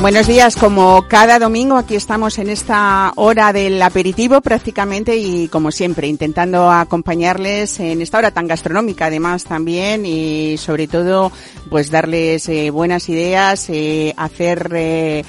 Buenos días, como cada domingo aquí estamos en esta hora del aperitivo prácticamente y como siempre intentando acompañarles en esta hora tan gastronómica además también y sobre todo pues darles eh, buenas ideas, eh, hacer eh,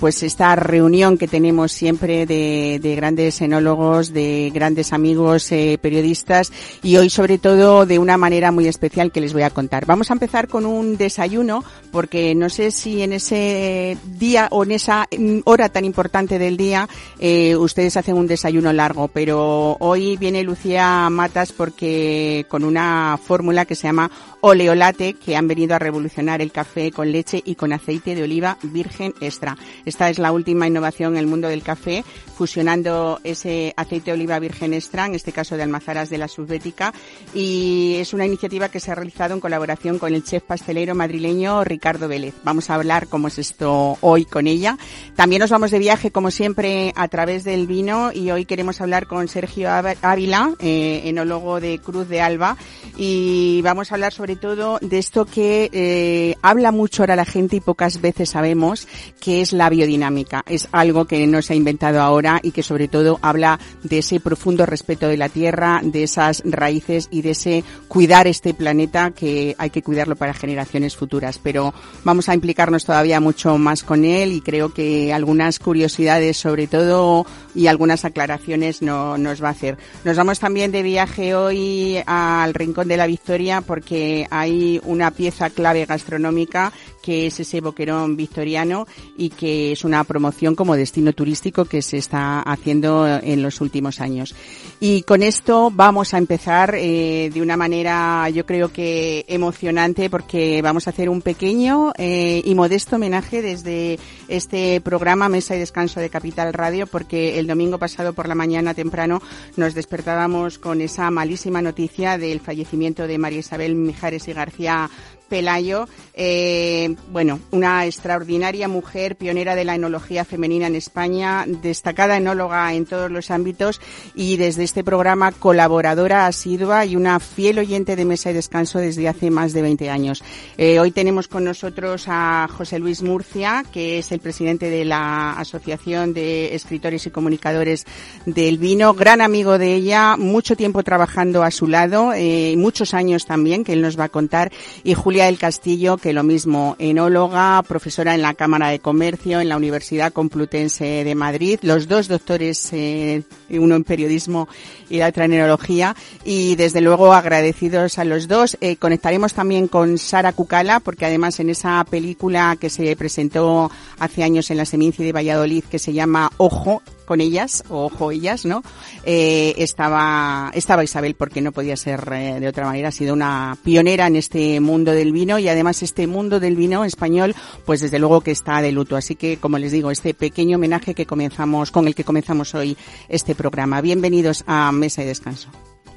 pues esta reunión que tenemos siempre de, grandes enólogos, de grandes amigos eh, periodistas y hoy sobre todo de una manera muy especial que les voy a contar. Vamos a empezar con un desayuno porque no sé si en ese día o en esa mm, hora tan importante del día eh, ustedes hacen un desayuno largo, pero hoy viene Lucía Matas porque con una fórmula que se llama oleolate que han venido a revolucionar el café con leche y con aceite de oliva virgen extra. Esta es la última innovación en el mundo del café, fusionando ese aceite de oliva virgen extra, en este caso de Almazaras de la Subbética, y es una iniciativa que se ha realizado en colaboración con el chef pastelero madrileño Ricardo Vélez. Vamos a hablar cómo es esto hoy con ella. También nos vamos de viaje, como siempre, a través del vino y hoy queremos hablar con Sergio Ávila, eh, enólogo de Cruz de Alba, y vamos a hablar sobre todo de esto que eh, habla mucho ahora la gente y pocas veces sabemos, que es la biodinámica. Es algo que no se ha inventado ahora y que sobre todo habla de ese profundo respeto de la tierra, de esas raíces y de ese cuidar este planeta que hay que cuidarlo para generaciones futuras. Pero vamos a implicarnos todavía mucho más con él y creo que algunas curiosidades sobre todo y algunas aclaraciones no, nos va a hacer. Nos vamos también de viaje hoy al Rincón de la Victoria porque hay una pieza clave gastronómica que es ese boquerón victoriano y que es una promoción como destino turístico que se está haciendo en los últimos años. Y con esto vamos a empezar eh, de una manera yo creo que emocionante porque vamos a hacer un pequeño eh, y modesto homenaje desde este programa Mesa y Descanso de Capital Radio porque el domingo pasado por la mañana temprano nos despertábamos con esa malísima noticia del fallecimiento de María Isabel Mijares y García Pelayo, eh, bueno, una extraordinaria mujer, pionera de la enología femenina en España, destacada enóloga en todos los ámbitos y desde este programa colaboradora asidua y una fiel oyente de Mesa y Descanso desde hace más de 20 años. Eh, hoy tenemos con nosotros a José Luis Murcia, que es el presidente de la Asociación de Escritores y Comunicadores del Vino, gran amigo de ella, mucho tiempo trabajando a su lado, eh, muchos años también, que él nos va a contar, y Julia del Castillo, que lo mismo, enóloga, profesora en la Cámara de Comercio, en la Universidad Complutense de Madrid, los dos doctores, eh, uno en periodismo y la otra en enología, y desde luego agradecidos a los dos. Eh, conectaremos también con Sara Cucala, porque además en esa película que se presentó hace años en la Seminci de Valladolid, que se llama Ojo, con ellas, ojo ellas, ¿no? Eh, estaba, estaba Isabel porque no podía ser eh, de otra manera, ha sido una pionera en este mundo del vino y además este mundo del vino español, pues desde luego que está de luto. Así que, como les digo, este pequeño homenaje que comenzamos, con el que comenzamos hoy este programa. Bienvenidos a Mesa y Descanso.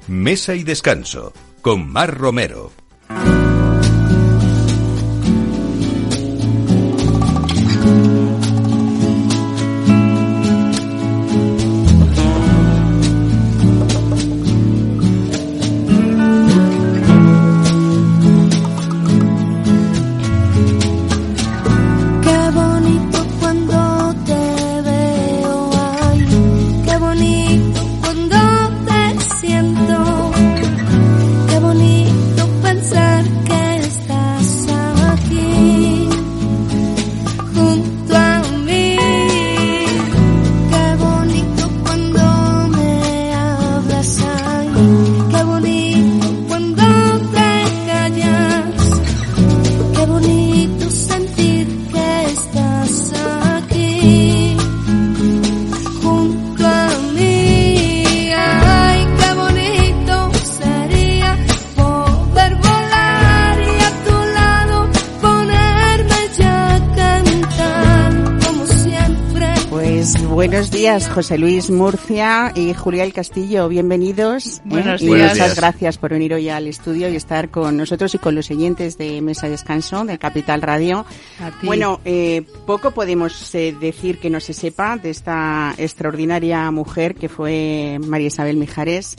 Mesa y Descanso, con Mar Romero. José Luis Murcia y Julia El Castillo. Bienvenidos. ¿eh? Buenos Y muchas gracias por venir hoy al estudio y estar con nosotros y con los oyentes de Mesa de Descanso de Capital Radio. Bueno, eh, poco podemos eh, decir que no se sepa de esta extraordinaria mujer que fue María Isabel Mijares.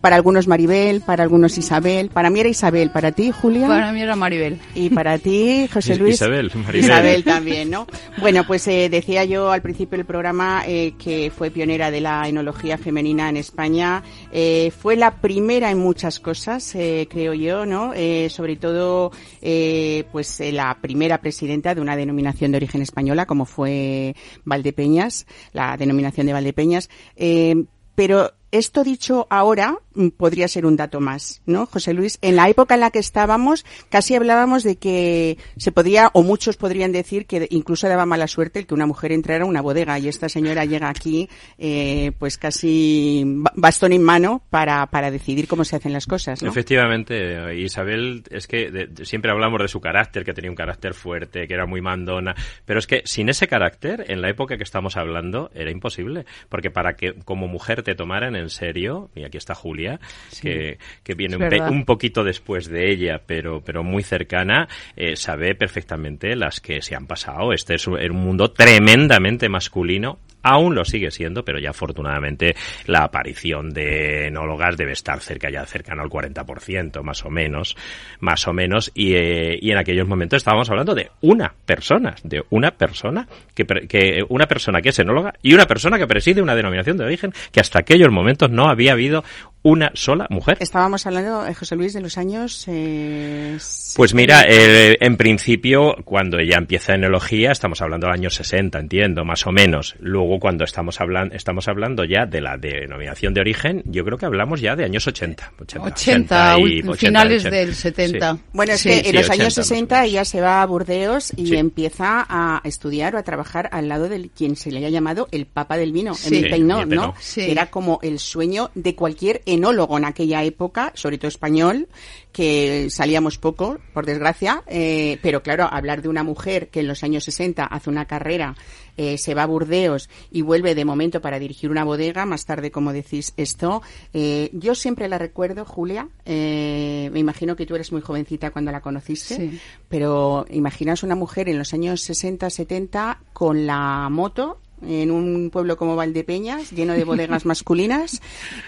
Para algunos Maribel, para algunos Isabel. Para mí era Isabel. ¿Para ti, Julia? Para mí era Maribel. Y para ti, José Is- Luis. Isabel, Maribel. Isabel también, ¿no? Bueno, pues eh, decía yo al principio del programa eh, que fue pionera de la enología femenina en España. Eh, fue la primera en muchas cosas, eh, creo yo, ¿no? Eh, sobre todo, eh, pues eh, la primera presidenta de una denominación de origen española, como fue Valdepeñas, la denominación de Valdepeñas. Eh, pero esto dicho ahora mm, podría ser un dato más, ¿no, José Luis? En la época en la que estábamos, casi hablábamos de que se podía, o muchos podrían decir que incluso daba mala suerte el que una mujer entrara a una bodega y esta señora llega aquí, eh, pues casi ba- bastón en mano para, para decidir cómo se hacen las cosas, ¿no? Efectivamente, Isabel, es que de- siempre hablamos de su carácter, que tenía un carácter fuerte, que era muy mandona, pero es que sin ese carácter, en la época que estamos hablando, era imposible, porque para que como mujer te tomaran en serio, y aquí está Julia, que, que viene un, un poquito después de ella, pero, pero muy cercana, eh, sabe perfectamente las que se han pasado. Este es un mundo tremendamente masculino, aún lo sigue siendo, pero ya afortunadamente la aparición de enólogas debe estar cerca ya cercano al 40%, más o menos, más o menos, y, eh, y en aquellos momentos estábamos hablando de una persona, de una persona que, que una persona que es enóloga y una persona que preside una denominación de origen que hasta aquellos momentos no había habido una sola mujer. Estábamos hablando, eh, José Luis, de los años... Eh, Pues mira, eh, en principio, cuando ella empieza enología, estamos hablando del año 60, entiendo, más o menos. Luego, cuando estamos hablando, estamos hablando ya de la denominación de origen, yo creo que hablamos ya de años 80. 80, 80, y- ul- 80, finales 80. del 70. Sí. Bueno, es Sí. que en los 80 años más o 60 menos. ella se va a Burdeos y Sí. empieza a estudiar o a trabajar al lado de quien se le haya llamado el Papa del Vino, Sí. Emile Peinot, Emile ¿no? Era como el sueño de cualquier enólogo en aquella época, sobre todo español, que salíamos poco, por desgracia, eh, pero claro, hablar de una mujer que en los años 60 hace una carrera, eh, se va a Burdeos y vuelve de momento para dirigir una bodega, más tarde, como decís esto, eh, yo siempre la recuerdo, Julia, eh, me imagino que tú eres muy jovencita cuando la conociste, Sí. pero imaginaos una mujer en los años 60, 70 con la moto en un pueblo como Valdepeñas, lleno de bodegas masculinas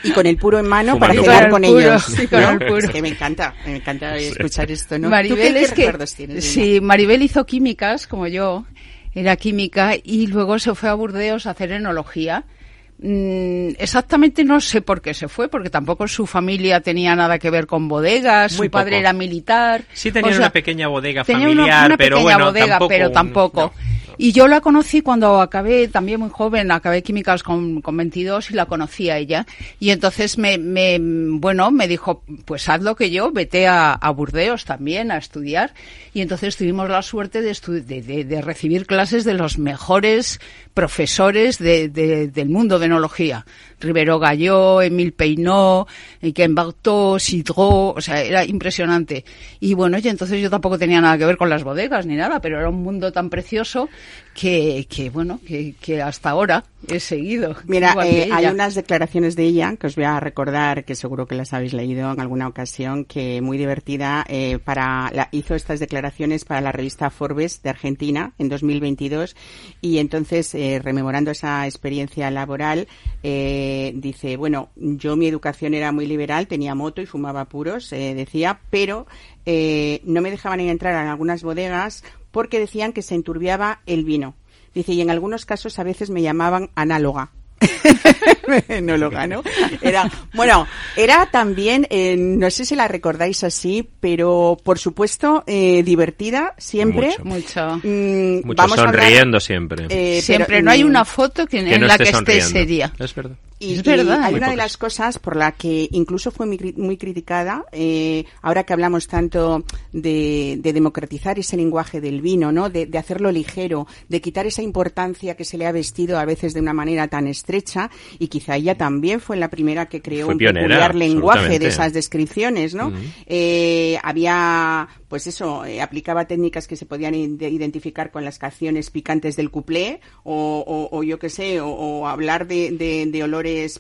y con el puro en mano para cenar puro. con puro, ellos. sí, con ¿no? el puro. Es que me encanta, me encanta escuchar esto, ¿no? ¿Tú Maribel qué es que recuerdos tienes sí, Maribel hizo químicas como yo, era química y luego se fue a Burdeos a hacer enología. Mm, exactamente no sé por qué se fue, porque tampoco su familia tenía nada que ver con bodegas, Muy su padre poco. era militar. Sí tenía o sea, una pequeña bodega tenía una- familiar, una pero pequeña bueno, bodega, tampoco pero tampoco. no. Y yo la conocí cuando acabé, también muy joven, acabé químicas con, con 22 y la conocí a ella. Y entonces me, me, bueno, me dijo, pues haz lo que yo, vete a, Burdeos también a estudiar. Y entonces tuvimos la suerte de, de- de recibir clases de los mejores profesores de- de- del mundo de enología. Rivero Galló, Emile Peinot, Ken Bartot, Sidro, o sea, era impresionante. Y bueno, y entonces yo tampoco tenía nada que ver con las bodegas ni nada, pero era un mundo tan precioso que, que bueno, que, que hasta ahora he seguido. Mira, eh, hay unas declaraciones de ella que os voy a recordar, que seguro que las habéis leído en alguna ocasión, que muy divertida. eh, para la- hizo estas declaraciones para la revista Forbes de Argentina en 2022 y entonces eh, rememorando esa experiencia laboral eh, dice, bueno, yo mi educación era muy liberal, tenía moto y fumaba puros, eh, decía, pero eh, no me dejaban entrar en algunas bodegas porque decían que se enturbiaba el vino. Dice, y en algunos casos a veces me llamaban análoga. Enóloga, ¿no? Era, bueno, era también, eh, no sé si la recordáis así, pero por supuesto, eh, divertida siempre. Mucho. Mm, Mucho vamos a hablar, sonriendo siempre. eh, Siempre, pero, no hay mm, una foto que, que en no la esté que esté sonriendo. seria. Es verdad. Y, Es verdad. y hay una de las cosas por la que incluso fue muy, muy criticada, eh, ahora que hablamos tanto de, de democratizar ese lenguaje del vino, ¿no? De, de hacerlo ligero, de quitar esa importancia que se le ha vestido a veces de una manera tan estrecha, y quizá ella también fue la primera que creó Fue un pionera, peculiar lenguaje de esas descripciones, ¿no? Eh, había, pues eso, eh, aplicaba técnicas que se podían ide- identificar con las canciones picantes del cuplé, o, o- o yo qué sé, o, o hablar de, de- de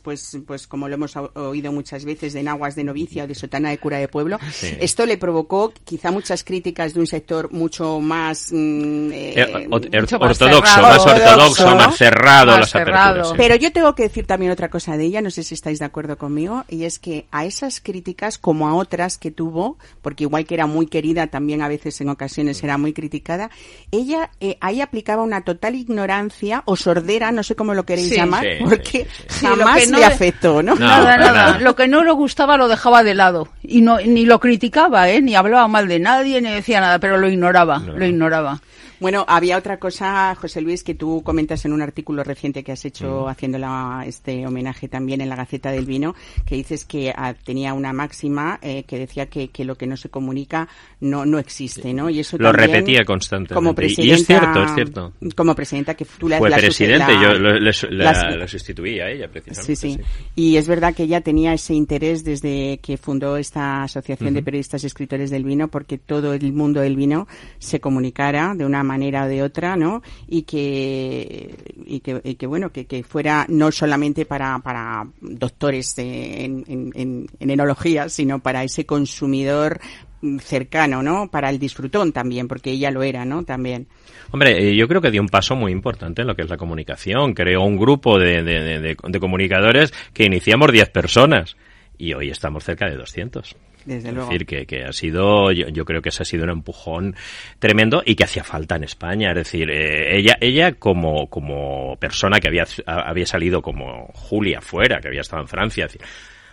pues, pues como lo hemos oído muchas veces, de naguas de novicia o de sotana de cura de pueblo. Sí. Esto le provocó quizá muchas críticas de un sector mucho más mm, eh, Eh, er- mucho más ortodoxo, cerrado. más ortodoxo, más cerrado Más las cerrado. aperturas. sí. pero yo tengo que decir también otra cosa de ella, no sé si estáis de acuerdo conmigo, y es que a esas críticas, como a otras que tuvo, porque igual que era muy querida, también a veces en ocasiones era muy criticada, ella eh, ahí aplicaba una total ignorancia o sordera, no sé cómo lo queréis Sí. llamar, Sí, porque sí, sí. jamás Que no le le- afectó, ¿no? No, nada, nada. nada. Lo que no le gustaba lo dejaba de lado. Y no, ni lo criticaba, ¿eh? Ni hablaba mal de nadie, ni decía nada, pero lo ignoraba, No. lo ignoraba. Bueno, había otra cosa, José Luis, que tú comentas en un artículo reciente que has hecho haciendo la- este homenaje también en la Gaceta del Vino, que dices que ah, tenía una máxima eh, que decía que, que lo que no se comunica no no existe, ¿no? Y eso Lo también, repetía constantemente. Como Y- y presidenta, es cierto, es cierto. Como presidenta que tú la Fue la presidente, la- yo lo, la, sustituí a ella, Sí, precisamente. sí. Y es verdad que ella tenía ese interés desde que fundó esta Asociación de Periodistas y Escritores del Vino, porque todo el mundo del vino se comunicara de una manera o de otra, ¿no? Y que, y que, y que bueno, que, que fuera no solamente para, para doctores en, en, en- en enología, sino para ese consumidor mm, cercano, ¿no? Para el disfrutón también, porque ella lo era, ¿no? También. Hombre, eh, yo creo que dio un paso muy importante en lo que es la comunicación. Creó un grupo de, de- de- de- de comunicadores que iniciamos 10 personas y hoy estamos cerca de 200. Desde es luego. decir, que, que ha sido, yo, yo creo que ese ha sido un empujón tremendo y que hacía falta en España. Es decir, eh, ella, ella como, como persona que había, había salido como Julia fuera, que había estado en Francia, decir,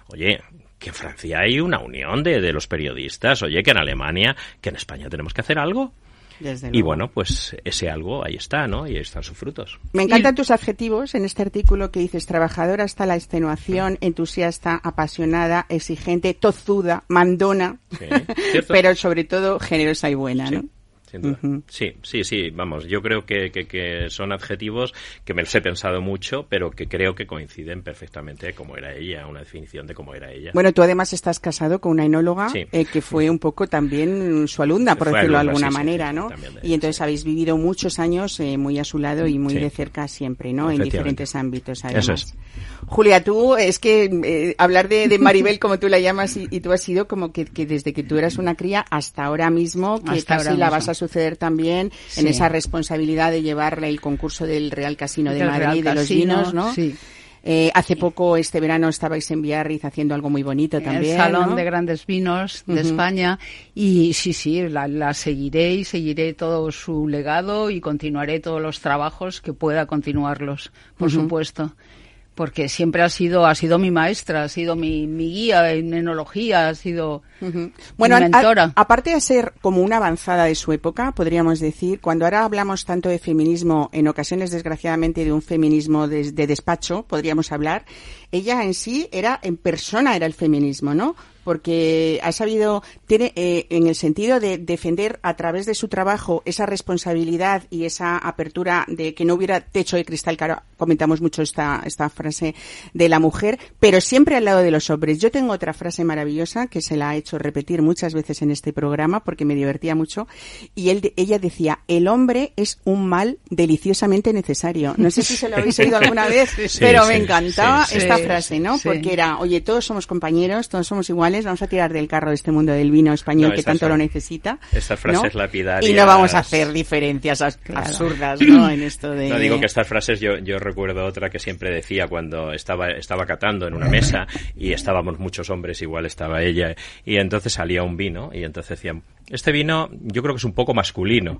oye, que en Francia hay una unión de, de los periodistas, oye, que en Alemania, que en España tenemos que hacer algo. Desde Y bueno, pues ese algo ahí está, ¿no? Y ahí están sus frutos. Me encantan tus adjetivos en este artículo que dices trabajadora hasta la extenuación, entusiasta, apasionada, exigente, tozuda, mandona, pero sobre todo generosa y buena, Sí, ¿no? Sin duda. Sí, sí, sí, vamos, yo creo que, que, que son adjetivos que me los he pensado mucho, pero que creo que coinciden perfectamente como era ella, una definición de cómo era ella. Bueno, tú además estás casado con una enóloga Sí. eh, que fue un poco también su alumna, por Fue decirlo de alguna sí, manera, sí, ¿no? también Y entonces sí. habéis vivido muchos años eh, muy a su lado y muy Sí. de cerca siempre, ¿no? En diferentes ámbitos, además. Eso es. Julia, tú, es que eh, hablar de, de Maribel, como tú la llamas, y, y tú has sido como que, que desde que tú eras una cría hasta ahora mismo, que Hasta casi ahora la mismo. vas a suceder también en esa responsabilidad de llevarle el concurso del Real Casino de Del Madrid, de los vinos, ¿no? sí. Eh, hace poco, este verano, estabais en Biarritz haciendo algo muy bonito también. el Salón ¿no? de Grandes Vinos de. España. Y sí, sí, la, la seguiré y seguiré todo su legado y continuaré todos los trabajos que pueda continuarlos, por supuesto. Porque siempre ha sido, ha sido mi maestra, ha sido mi, mi guía en enología, ha sido Ujú. Bueno, mi a- mentora. a- aparte de ser como una avanzada de su época, podríamos decir, cuando ahora hablamos tanto de feminismo, en ocasiones desgraciadamente de un feminismo de, de despacho, podríamos hablar, ella en sí era, en persona era el feminismo, ¿no? Porque ha sabido, tiene, eh, en el sentido de defender a través de su trabajo esa responsabilidad y esa apertura de que no hubiera techo de cristal, que ahora comentamos mucho esta, esta frase de la mujer, pero siempre al lado de los hombres. Yo tengo otra frase maravillosa que se la ha hecho repetir muchas veces en este programa porque me divertía mucho y él, ella decía, el hombre es un mal deliciosamente necesario. No sé si se lo habéis oído alguna vez, Sí, pero sí, me encantaba sí, esta frase, ¿no? Porque era, oye, todos somos compañeros, todos somos iguales, vamos a tirar del carro de este mundo del vino español No, que tanto son- lo necesita. estas frases ¿no? lapidarias- Y no vamos a hacer diferencias as- absurdas, ¿no? En esto de... No digo que estas frases, yo, yo recuerdo otra que siempre decía cuando estaba, estaba catando en una mesa y estábamos muchos hombres, igual estaba ella, y entonces salía un vino y entonces decían, este vino yo creo que es un poco masculino.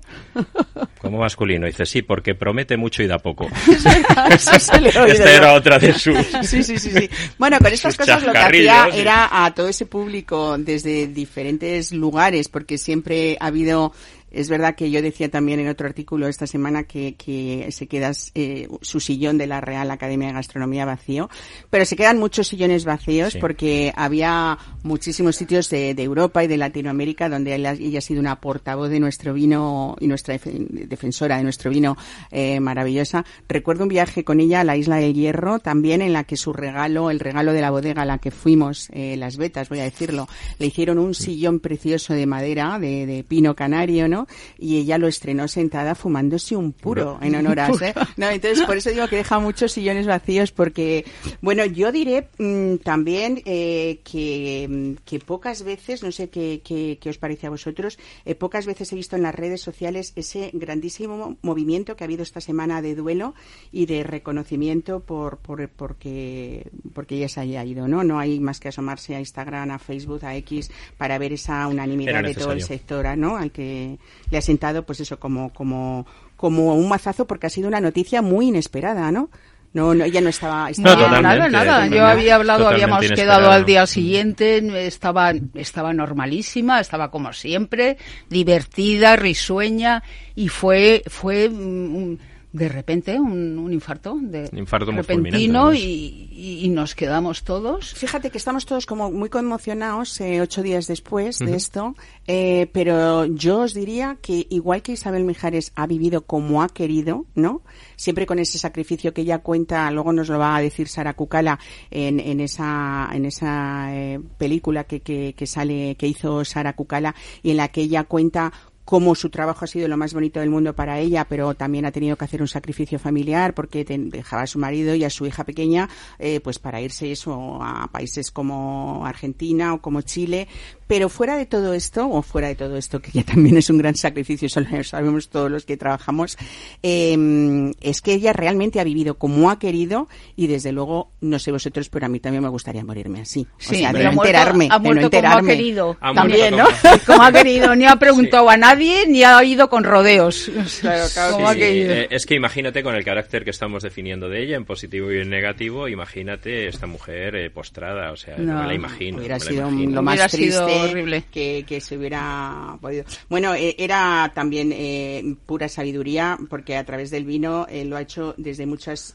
¿Cómo masculino? Dice, sí, porque promete mucho y da poco. Esta era otra de sus... Sí, sí, sí, sí. Bueno, con estas cosas lo que hacía sí. era a todo ese público desde diferentes lugares, porque siempre ha habido es verdad que yo decía también en otro artículo esta semana que, que se queda eh, su sillón de la Real Academia de Gastronomía vacío, pero se quedan muchos sillones vacíos porque había muchísimos sitios de, Europa y de Latinoamérica donde ella, ha sido una portavoz de nuestro vino y nuestra defensora de nuestro vino eh, maravillosa. Recuerdo un viaje con ella a la Isla del Hierro, también en la que su regalo, el regalo de la bodega a la que fuimos, eh, las vetas, voy a decirlo, le hicieron un sillón precioso de madera, de, de pino canario, ¿no? Y ella lo estrenó sentada fumándose un puro en honor a ¿eh? No, entonces por eso digo que deja muchos sillones vacíos porque, bueno, yo diré mm, también eh, que, mm, que, pocas veces, no sé qué, qué, os parece a vosotros, eh, pocas veces he visto en las redes sociales ese grandísimo movimiento que ha habido esta semana de duelo y de reconocimiento por, por porque porque ella se haya ido, ¿no? No hay más que asomarse a Instagram, a Facebook, a X para ver esa unanimidad de todo el sector, ¿no? Al que le ha sentado, pues eso, como, como, como un mazazo, porque ha sido una noticia muy inesperada, ¿no? No, no, ella no estaba. no, nada, nada. Yo había hablado, habíamos quedado al día siguiente, estaba, estaba normalísima, estaba como siempre, divertida, risueña, y fue, fue mm, de repente un, un infarto de un infarto repentino y, y, nos quedamos todos. Fíjate que estamos todos como muy conmocionados eh, ocho días después de esto, eh, pero yo os diría que igual que Isabel Mijares ha vivido como ha querido, ¿no? Siempre con ese sacrificio que ella cuenta, luego nos lo va a decir Sara Cucala en, en esa en esa eh, película que, que, que sale que hizo Sara Cucala y en la que ella cuenta cómo su trabajo ha sido lo más bonito del mundo para ella, pero también ha tenido que hacer un sacrificio familiar porque dejaba a su marido y a su hija pequeña, eh, pues para irse eso a países como Argentina o como Chile, pero fuera de todo esto, o fuera de todo esto, que ya también es un gran sacrificio, eso lo sabemos todos los que trabajamos, eh, es que ella realmente ha vivido como ha querido y desde luego, no sé vosotros, pero a mí también me gustaría morirme así. Sí, o sea, de no enterarme. Ha muerto de no enterarme. como ha querido. también, ¿no? Como ha querido. Ni ha preguntado a nadie, ni ha ido con rodeos. Claro, claro. Eh, es que imagínate con el carácter que estamos definiendo de ella, en positivo y en negativo, imagínate esta mujer eh, postrada, o sea, no, me la imagino. Hubiera sido lo más triste horrible. Que, que, se hubiera podido. Bueno, eh, era también eh, pura sabiduría, porque a través del vino eh, lo ha hecho desde muchas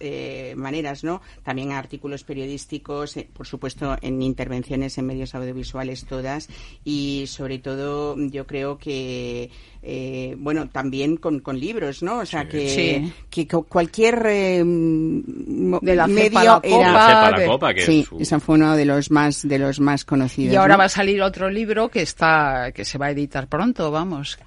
maneras, ¿no? También artículos periodísticos, por supuesto, en intervenciones en medios audiovisuales todas, y sobre todo yo creo que eh, bueno, también con, con, libros, ¿no? O sea, que, que cualquier eh, de la medio la era... La copa, que sí, ese fue uno de los más de los más conocidos. Y ahora va a salir otro libro que está que se va a editar pronto, vamos.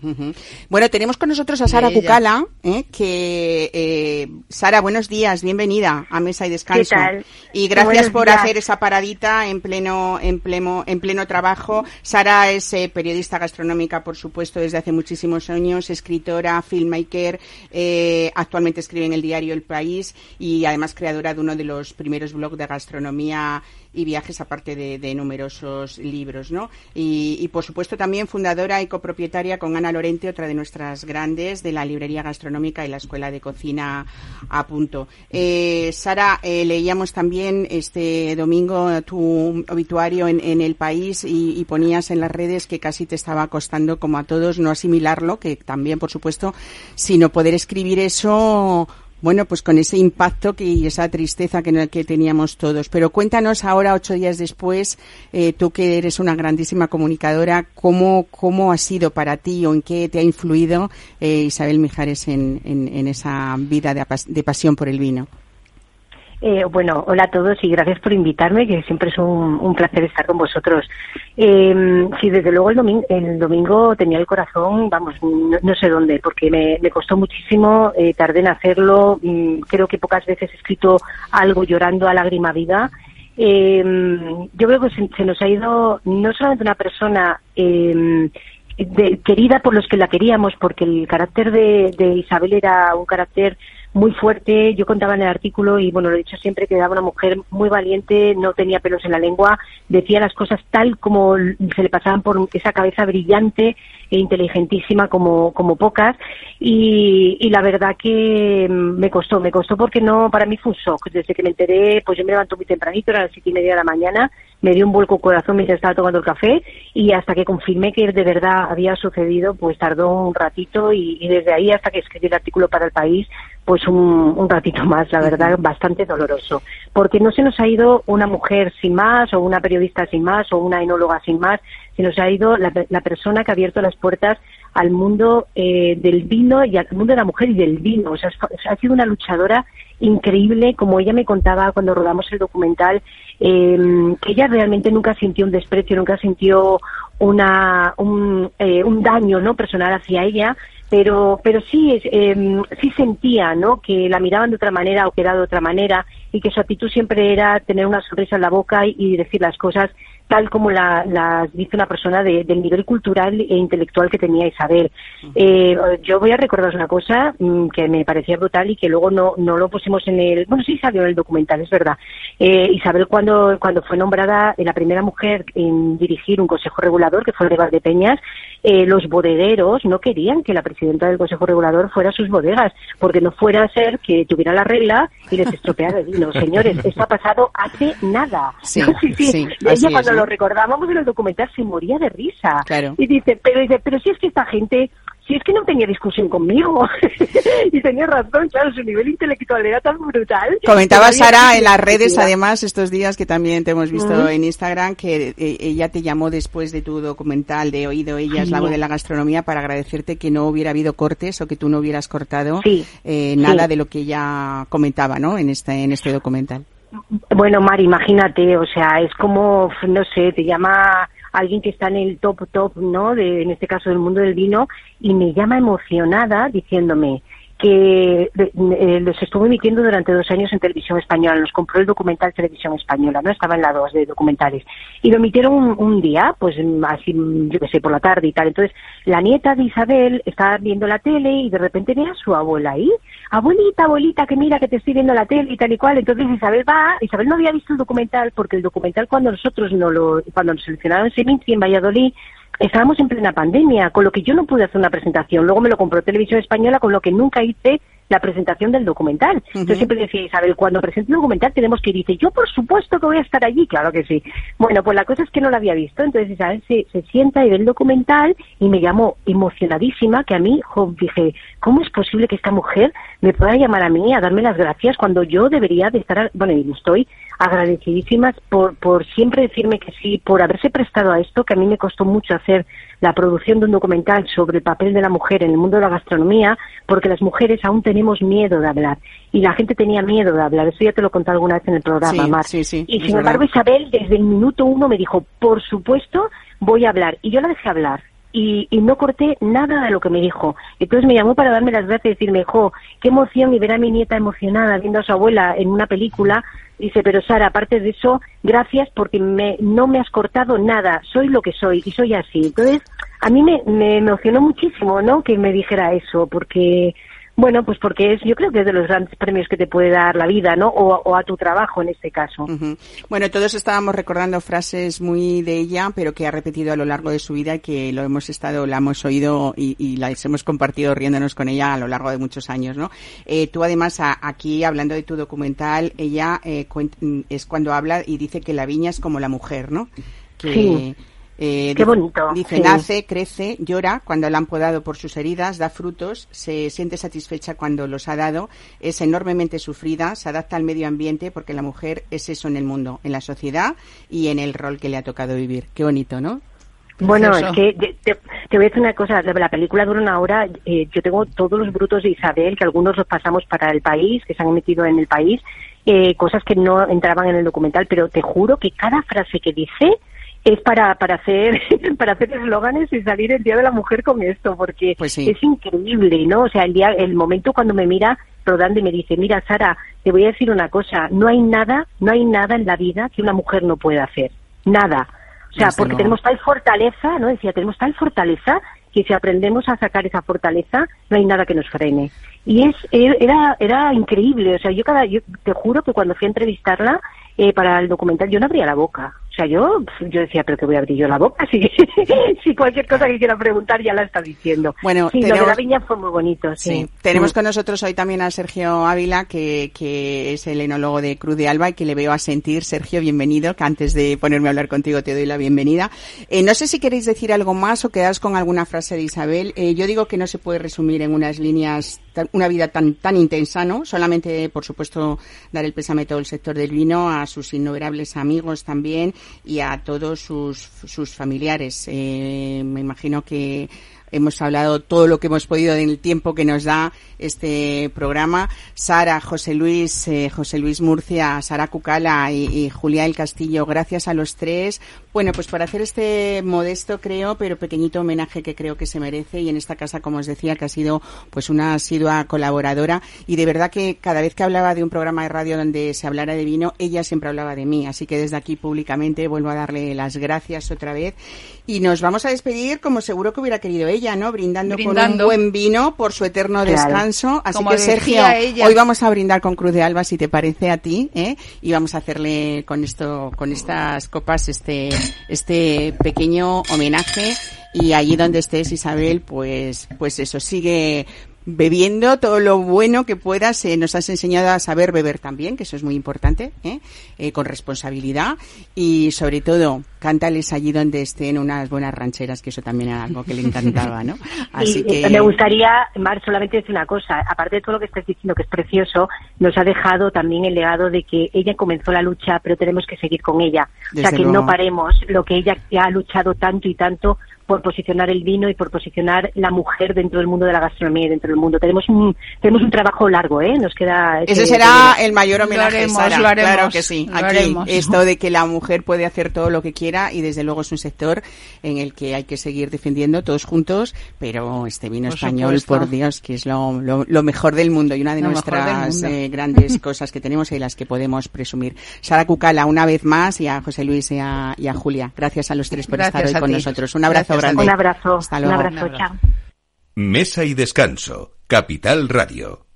Bueno, tenemos con nosotros a Sara Cucala, ¿eh? que eh, Sara, buenos días, bienvenida a Mesa y Descanso. ¿Qué tal? Y gracias por hacer esa paradita en pleno en pleno en pleno trabajo. Sara es eh, periodista gastronómica, por supuesto, desde hace muchísimo años, escritora, filmmaker, eh, actualmente escribe en el diario El País y además creadora de uno de los primeros blogs de gastronomía y viajes, aparte de, numerosos libros, ¿no? Y, por supuesto también fundadora y copropietaria con Ana Lorente, otra de nuestras grandes, de la librería gastronómica y la escuela de cocina a punto. Eh, Sara, eh, leíamos también este domingo tu obituario en, el país y, y, ponías en las redes que casi te estaba costando, como a todos, no asimilarlo, que también, por supuesto, sino poder escribir eso bueno, pues con ese impacto que, y esa tristeza que, que teníamos todos. Pero cuéntanos ahora, ocho días después, eh, tú que eres una grandísima comunicadora, ¿cómo, cómo ha sido para ti o en qué te ha influido eh, Isabel Mijares en, en, esa vida de pasión por el vino? Eh, bueno, hola a todos y gracias por invitarme, que siempre es un, placer estar con vosotros. Eh, sí, desde luego el domingo, el domingo tenía el corazón, vamos, no, sé dónde, porque me, costó muchísimo, eh, tardé en hacerlo, mm, creo que pocas veces he escrito algo llorando a lágrima viva. Eh, yo creo que se, nos ha ido no solamente una persona eh, querida por los que la queríamos, porque el carácter de, de Isabel era un carácter muy fuerte. Yo contaba en el artículo y bueno, lo he dicho siempre que era una mujer muy valiente, no tenía pelos en la lengua, decía las cosas tal como se le pasaban por esa cabeza brillante e inteligentísima como, como pocas y, y la verdad que mm, me costó, me costó porque no, para mí fue un shock. Desde que me enteré, pues yo me levanto muy tempranito, era las siete y media de la mañana, me dio un vuelco corazón mientras estaba tomando el café y hasta que confirmé que de verdad había sucedido, pues tardó un ratito y, y desde ahí hasta que escribí el artículo para el país, pues un, un ratito más, la verdad, bastante doloroso. Porque no se nos ha ido una mujer sin más, o una periodista sin más, o una enóloga sin más, se nos ha ido la, persona que ha abierto las puertas al mundo eh, del vino y al mundo de la mujer y del vino. O sea, ha sido una luchadora increíble, como ella me contaba cuando rodamos el documental, eh, que ella realmente nunca sintió un desprecio, nunca sintió una, un, eh, un daño no personal hacia ella, pero pero sí eh, sí sentía no que la miraban de otra manera o que era de otra manera y que su actitud siempre era tener una sonrisa en la boca y decir las cosas tal como las la dice una persona de, del nivel cultural e intelectual que tenía Isabel. Eh, yo voy a recordaros una cosa mmm, que me parecía brutal y que luego no, no lo pusimos en el, bueno, sí salió en el documental, es verdad. Eh, Isabel cuando, cuando fue nombrada la primera mujer en dirigir un consejo regulador, que fue el de Valdepeñas, eh, los bodegueros no querían que la presidenta del consejo regulador fuera a sus bodegas, porque no fuera a ser que tuviera la regla y les estropeara el vino. Señores, esto ha pasado hace nada. Sí, sí, sí. sí, Lo recordábamos en el documental se moría de risa. Claro. Y dice, pero dice, pero si es que esta gente, si es que no tenía discusión conmigo. y tenía razón, claro, su nivel intelectual era tan brutal. Comentaba Sara en las redes, además, estos días que también te hemos visto en Instagram, que eh, ella te llamó después de tu documental de Oído Ella es la voz de la gastronomía para agradecerte que no hubiera habido cortes o que tú no hubieras cortado Sí, eh, nada sí. de lo que ella comentaba, ¿no? En este en este documental. Bueno, Mari, imagínate, o sea, es como, no sé, te llama alguien que está en el top top, ¿no? De, en este caso del mundo del vino, y me llama emocionada diciéndome que eh, los estuvo emitiendo durante dos años en televisión española. Nos compró el documental Televisión Española, ¿no? Estaba en la dos de documentales. Y lo emitieron un, un día, pues así, yo qué sé, por la tarde y tal. Entonces, la nieta de Isabel estaba viendo la tele y de repente ve a su abuela ahí. Abuelita, abuelita, que mira que te estoy viendo la tele y tal y cual. Entonces Isabel va, Isabel no había visto el documental porque el documental cuando nosotros no lo, cuando nos seleccionaron en Seminci en Valladolid, estábamos en plena pandemia, con lo que yo no pude hacer una presentación. Luego me lo compró Televisión Española, con lo que nunca hice la presentación del documental. Entonces siempre decía Isabel, cuando presente el documental tenemos que ir. Y dice, yo por supuesto que voy a estar allí, claro que sí. Bueno, pues la cosa es que no la había visto. Entonces Isabel se, se sienta y ve el documental y me llamó emocionadísima, que a mí jo, dije, ¿cómo es posible que esta mujer me pueda llamar a mí a darme las gracias cuando yo debería de estar, bueno, y estoy agradecidísimas por, por siempre decirme que sí, por haberse prestado a esto, que a mí me costó mucho hacer la producción de un documental sobre el papel de la mujer en el mundo de la gastronomía, porque las mujeres aún tenemos miedo de hablar. Y la gente tenía miedo de hablar. Eso ya te lo conté alguna vez en el programa, Sí, Mar. sí, sí, y sin embargo. Isabel, desde el minuto uno me dijo, por supuesto, voy a hablar. Y yo la dejé hablar. Y, y no corté nada de lo que me dijo. Entonces me llamó para darme las gracias y decirme, jo, qué emoción y ver a mi nieta emocionada viendo a su abuela en una película. Dice, pero Sara, aparte de eso, gracias porque me, no me has cortado nada. Soy lo que soy y soy así. Entonces, a mí me, me emocionó muchísimo, ¿no? Que me dijera eso, porque, bueno, pues porque es, yo creo que es de los grandes premios que te puede dar la vida, ¿no? O, o a tu trabajo en este caso. Bueno, todos estábamos recordando frases muy de ella, pero que ha repetido a lo largo de su vida y que lo hemos estado, la hemos oído y, y las hemos compartido riéndonos con ella a lo largo de muchos años, ¿no? Eh, tú además a- aquí hablando de tu documental, ella eh, mm, es cuando habla y dice que la viña es como la mujer, ¿no? Que, Sí. Eh, Qué bonito, Dice, sí. nace, crece, llora cuando la han podado por sus heridas, da frutos, se siente satisfecha cuando los ha dado, es enormemente sufrida, se adapta al medio ambiente porque la mujer es eso en el mundo, en la sociedad y en el rol que le ha tocado vivir. Qué bonito, ¿no? Bueno, es que te, te- te voy a decir una cosa, la, la película dura una hora, eh, yo tengo todos los brutos de Isabel, que algunos los pasamos para el país, que se han emitido en el país, eh, cosas que no entraban en el documental, pero te juro que cada frase que dice es para, para hacer para hacer eslóganes y salir el Día de la Mujer con esto, porque Pues sí. es increíble, ¿no? O sea, el día, el momento cuando me mira rodando y me dice, mira Sara, te voy a decir una cosa, no hay nada, no hay nada en la vida que una mujer no pueda hacer, nada. O sea, Desde porque luego. tenemos tal fortaleza, ¿no? Decía, tenemos tal fortaleza que si aprendemos a sacar esa fortaleza, no hay nada que nos frene. Y es era era increíble, o sea, yo cada yo te juro que cuando fui a entrevistarla eh, para el documental yo no abría la boca. O sea, yo, yo decía, pero que voy a abrir yo la boca si, si cualquier cosa que quiera preguntar ya la está diciendo. Bueno, sí, lo de la viña fue muy bonito, sí. Tenemos Mm. con nosotros hoy también a Sergio Ávila, que, que es el enólogo de Cruz de Alba y que le veo a sentir. Sergio, bienvenido, que antes de ponerme a hablar contigo te doy la bienvenida. Eh, no sé si queréis decir algo más o quedaros con alguna frase de Isabel. Eh, yo digo que no se puede resumir en unas líneas una vida tan, tan intensa, ¿no? Solamente, por supuesto, dar el pésame a todo el sector del vino, a sus innumerables amigos también y a todos sus, sus familiares. Eh, me imagino que hemos hablado todo lo que hemos podido en el tiempo que nos da este programa. Sara, José Luis, eh, José Luis Murcia, Sara Cucala y, Julia del Castillo, gracias a los tres. Bueno, pues por hacer este modesto, creo, pero pequeñito homenaje que creo que se merece y en esta casa, como os decía, que ha sido pues una asidua colaboradora y de verdad que cada vez que hablaba de un programa de radio donde se hablara de vino, ella siempre hablaba de mí. Así que desde aquí públicamente vuelvo a darle las gracias otra vez y nos vamos a despedir como seguro que hubiera querido ella, ¿no? Brindando, Brindando. con un buen vino por su eterno Claro. descanso. Así Como que Sergio, ella. hoy vamos a brindar con Cruz de Alba, si te parece a ti, ¿eh? Y vamos a hacerle con esto, con estas copas, este, este pequeño homenaje. Y allí donde estés, Isabel, pues, pues eso, sigue bebiendo todo lo bueno que puedas. Eh, nos has enseñado a saber beber también, que eso es muy importante, ¿eh? Eh, con responsabilidad. Y sobre todo, cántales allí donde estén unas buenas rancheras, que eso también era algo que le encantaba, ¿no? Así y que. eh, me gustaría, Mar, solamente decir una cosa. Aparte de todo lo que estás diciendo, que es precioso, nos ha dejado también el legado de que ella comenzó la lucha, pero tenemos que seguir con ella. o sea, que luego. no paremos lo que ella ha luchado tanto y tanto por posicionar el vino y por posicionar la mujer dentro del mundo de la gastronomía y dentro del mundo. Tenemos un, tenemos un trabajo largo, ¿eh? Nos queda... Ese ese- será el mayor Lo homenaje, haremos, Sara. lo haremos, claro que sí. Aquí, haremos. esto de que la mujer puede hacer todo lo que quiera y desde luego es un sector en el que hay que seguir defendiendo todos juntos, pero este vino Por español, supuesto. por Dios, que es lo, lo, lo mejor del mundo y una de Lo nuestras eh, grandes cosas que tenemos y las que podemos presumir. Sara Cucala, una vez más, y a José Luis y a, y a Julia. Gracias a los tres por Gracias estar hoy con ti. nosotros. Un abrazo Gracias grande. Un abrazo, Hasta un luego. abrazo, Un abrazo. chao. Mesa y descanso. Capital Radio.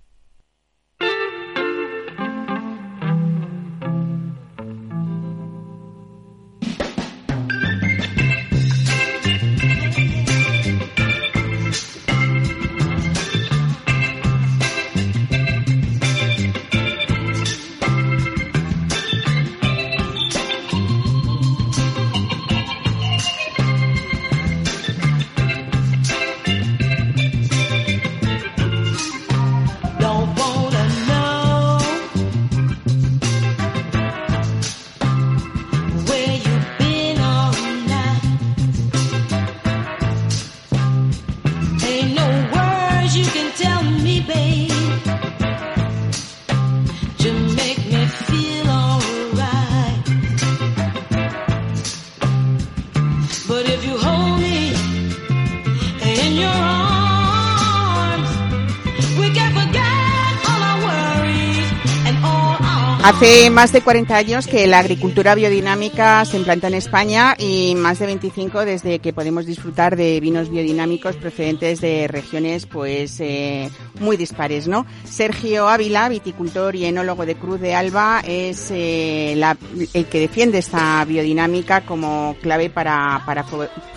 Hace más de 40 años que la agricultura biodinámica se implanta en España y más de 25 desde que podemos disfrutar de vinos biodinámicos procedentes de regiones pues eh, muy dispares, ¿no? Sergio Ávila, viticultor y enólogo de Cruz de Alba, es eh, el que defiende esta biodinámica como clave para, para